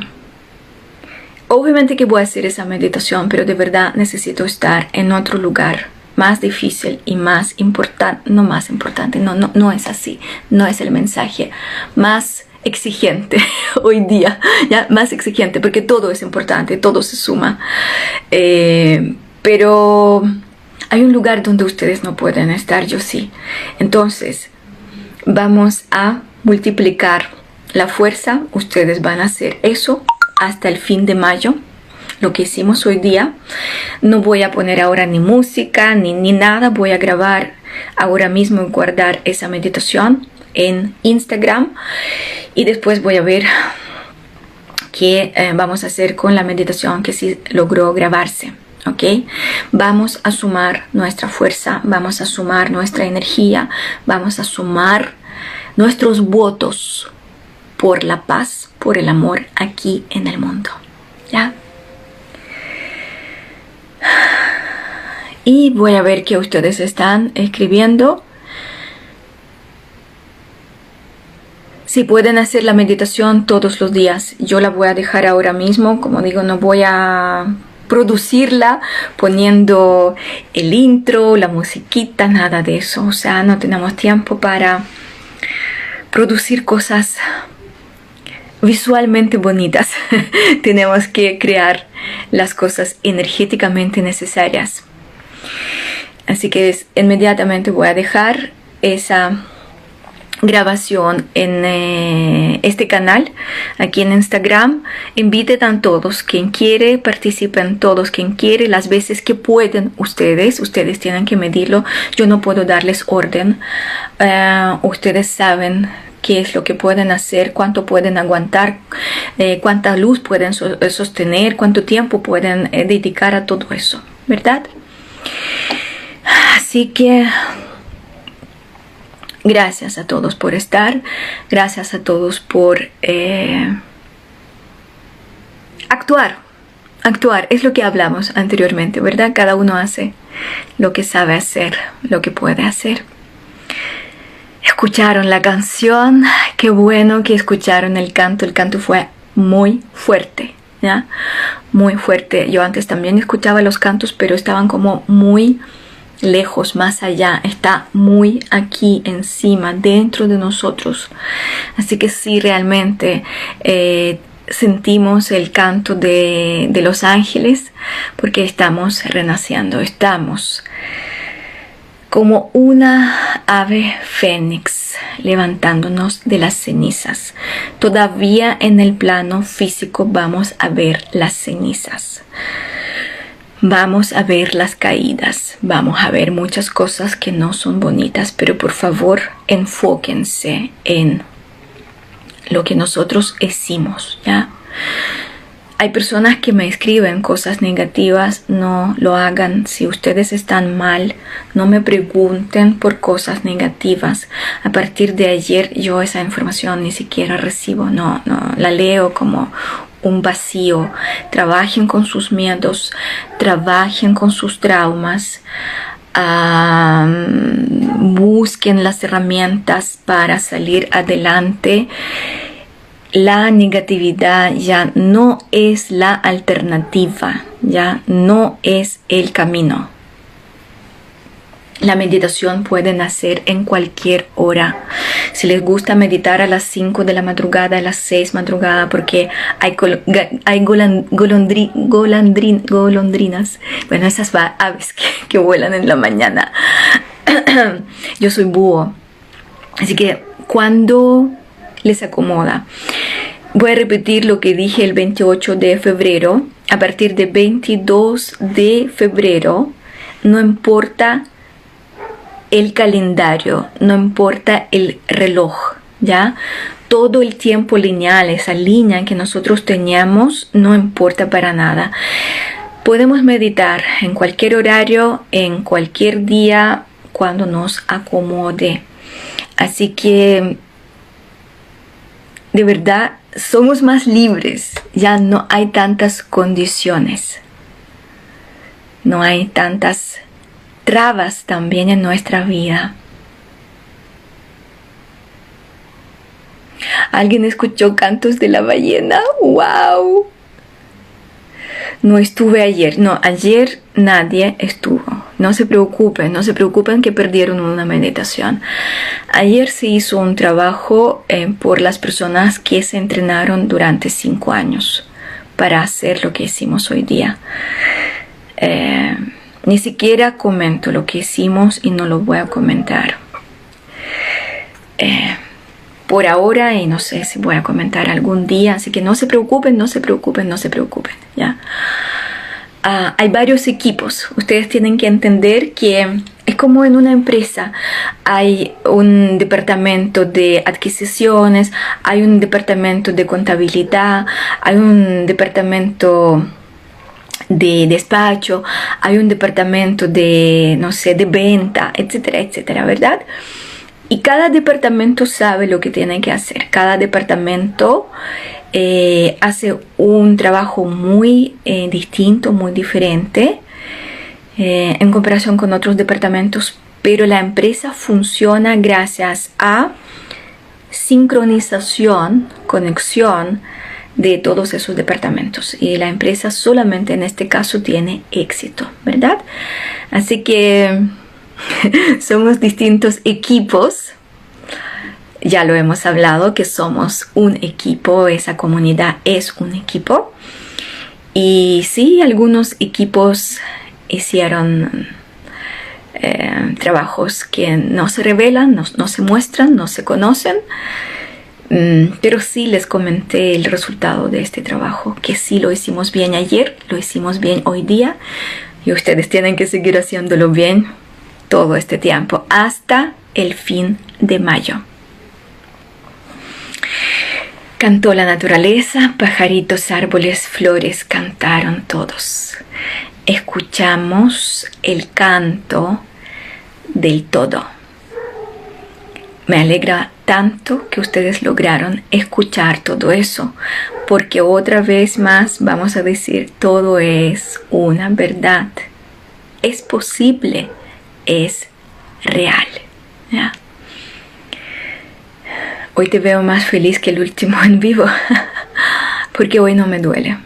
Obviamente que voy a hacer esa meditación, pero de verdad necesito estar en otro lugar más difícil y más importante, no más importante, no, no, no es así, no es el mensaje, más exigente [LAUGHS] hoy día, ya más exigente, porque todo es importante, todo se suma. Eh, pero hay un lugar donde ustedes no pueden estar, yo sí. Entonces, vamos a multiplicar la fuerza. Ustedes van a hacer eso hasta el fin de mayo lo que hicimos hoy día. No voy a poner ahora ni música ni, ni nada. Voy a grabar ahora mismo y guardar esa meditación en Instagram. Y después voy a ver qué eh, vamos a hacer con la meditación que sí logró grabarse. ¿Ok? Vamos a sumar nuestra fuerza, vamos a sumar nuestra energía, vamos a sumar nuestros votos por la paz, por el amor aquí en el mundo, ¿ya? Y voy a ver que ustedes están escribiendo. Si pueden hacer la meditación todos los días, yo la voy a dejar ahora mismo. Como digo, no voy a producirla poniendo el intro, la musiquita, nada de eso. O sea, no tenemos tiempo para producir cosas visualmente bonitas. [LAUGHS] tenemos que crear las cosas energéticamente necesarias. Así que inmediatamente voy a dejar esa grabación en eh, este canal aquí en Instagram. Inviten a todos quien quiere participen todos quien quiere las veces que pueden ustedes. Ustedes tienen que medirlo. Yo no puedo darles orden. Eh, ustedes saben qué es lo que pueden hacer, cuánto pueden aguantar, eh, cuánta luz pueden sostener, cuánto tiempo pueden dedicar a todo eso, ¿verdad? Así que gracias a todos por estar, gracias a todos por actuar. Actuar es lo que hablamos anteriormente, ¿verdad? Cada uno hace lo que sabe hacer, lo que puede hacer. Escucharon la canción, qué bueno que escucharon el canto, el canto fue muy fuerte, ¿ya? Muy fuerte. Yo antes también escuchaba los cantos, pero estaban como muy lejos, más allá, está muy aquí encima, dentro de nosotros. Así que sí, realmente eh, sentimos el canto de los ángeles porque estamos renaciendo, estamos como una ave fénix levantándonos de las cenizas. Todavía en el plano físico vamos a ver las cenizas. Vamos a ver las caídas, vamos a ver muchas cosas que no son bonitas, pero por favor enfóquense en lo que nosotros hicimos, ¿ya? Hay personas que me escriben cosas negativas, no lo hagan. Si ustedes están mal, no me pregunten por cosas negativas. A partir de ayer yo esa información ni siquiera recibo, no, no, la leo como un vacío. Trabajen con sus miedos, trabajen con sus traumas. busquen las herramientas para salir adelante la negatividad ya no es la alternativa, ya no es el camino. La meditación puede nacer en cualquier hora. Si les gusta meditar a las 5 de la madrugada, a las 6 madrugada, porque hay, hay golondrinas, bueno, esas aves que, que vuelan en la mañana. [CLEARS THROAT] Yo soy búho. Así que cuando les acomoda. Voy a repetir lo que dije el 28 de febrero. A partir del 22 de febrero, no importa el calendario, no importa el reloj, ¿ya? Todo el tiempo lineal, esa línea que nosotros teníamos, no importa para nada. Podemos meditar en cualquier horario, en cualquier día, cuando nos acomode. Así que de verdad somos más libres, ya no hay tantas condiciones, no hay tantas trabas también en nuestra vida. ¿Alguien escuchó cantos de la ballena? ¡Wow! No estuve ayer, no, ayer nadie estuvo. No se preocupen, no se preocupen que perdieron una meditación. Ayer se hizo un trabajo eh, por las personas que se entrenaron durante cinco años para hacer lo que hicimos hoy día. Eh, ni siquiera comento lo que hicimos y no lo voy a comentar. Eh, por ahora y no sé si voy a comentar algún día, así que no se preocupen, no se preocupen, no se preocupen, ¿ya? Ah, hay varios equipos. Ustedes tienen que entender que es como en una empresa. Hay un departamento de adquisiciones, hay un departamento de contabilidad, hay un departamento de despacho, hay un departamento de, no sé, de venta, etcétera, etcétera, ¿verdad? Y cada departamento sabe lo que tiene que hacer. Cada departamento eh, hace un trabajo muy eh, distinto, muy diferente eh, en comparación con otros departamentos, pero la empresa funciona gracias a sincronización, conexión de todos esos departamentos y la empresa solamente en este caso tiene éxito, ¿verdad? Así que [LAUGHS] somos distintos equipos ya lo hemos hablado que somos un equipo, esa comunidad es un equipo. Y sí, algunos equipos hicieron eh, trabajos que no se revelan, no, se muestran, no se conocen. Mm, pero sí les comenté el resultado de este trabajo, que sí lo hicimos bien ayer, lo hicimos bien hoy día y ustedes tienen que seguir haciéndolo bien todo este tiempo hasta el fin de mayo. Cantó la naturaleza, pajaritos, árboles, flores, cantaron todos. Escuchamos el canto del todo. Me alegra tanto que ustedes lograron escuchar todo eso, porque otra vez más vamos a decir, todo es una verdad. Es posible, es real. Hoy te veo más feliz que el último en vivo, [LAUGHS] porque hoy no me duele.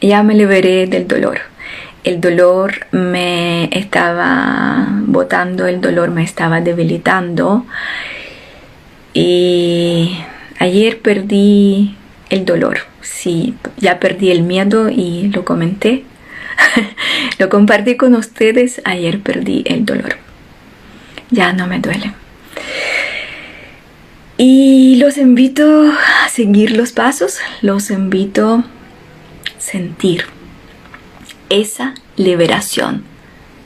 Ya me liberé del dolor. El dolor me estaba botando, el dolor me estaba debilitando. Y ayer perdí el dolor. Sí, ya perdí el miedo y lo comenté. [LAUGHS] lo compartí con ustedes. Ayer perdí el dolor. Ya no me duele. Y los invito a seguir los pasos, los invito a sentir esa liberación,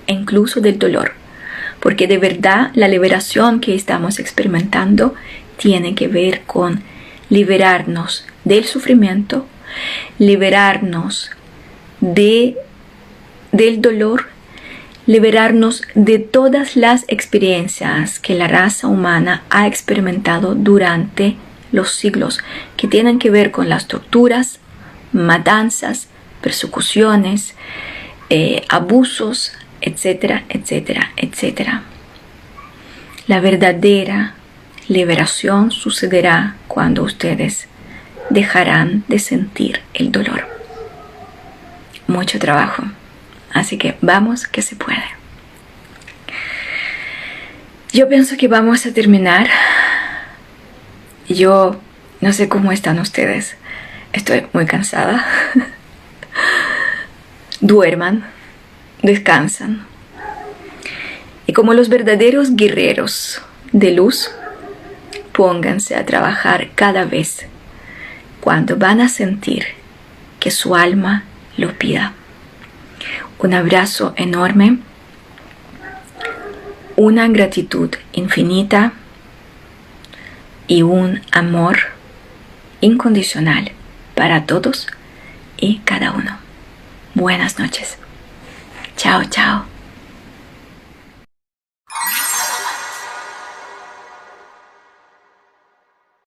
incluso del dolor, porque de verdad la liberación que estamos experimentando tiene que ver con liberarnos del sufrimiento, liberarnos de, del dolor liberarnos de todas las experiencias que la raza humana ha experimentado durante los siglos, que tienen que ver con las torturas, matanzas, persecuciones, eh, abusos, etcétera, etcétera, etcétera. La verdadera liberación sucederá cuando ustedes dejarán de sentir el dolor. Mucho trabajo. Así que vamos que se puede. Yo pienso que vamos a terminar. Yo no sé cómo están ustedes. Estoy muy cansada. [LAUGHS] Duerman, descansan. Y como los verdaderos guerreros de luz, pónganse a trabajar cada vez cuando van a sentir que su alma lo pida un abrazo enorme, una gratitud infinita y un amor incondicional para todos y cada uno. Buenas noches. Chao, chao.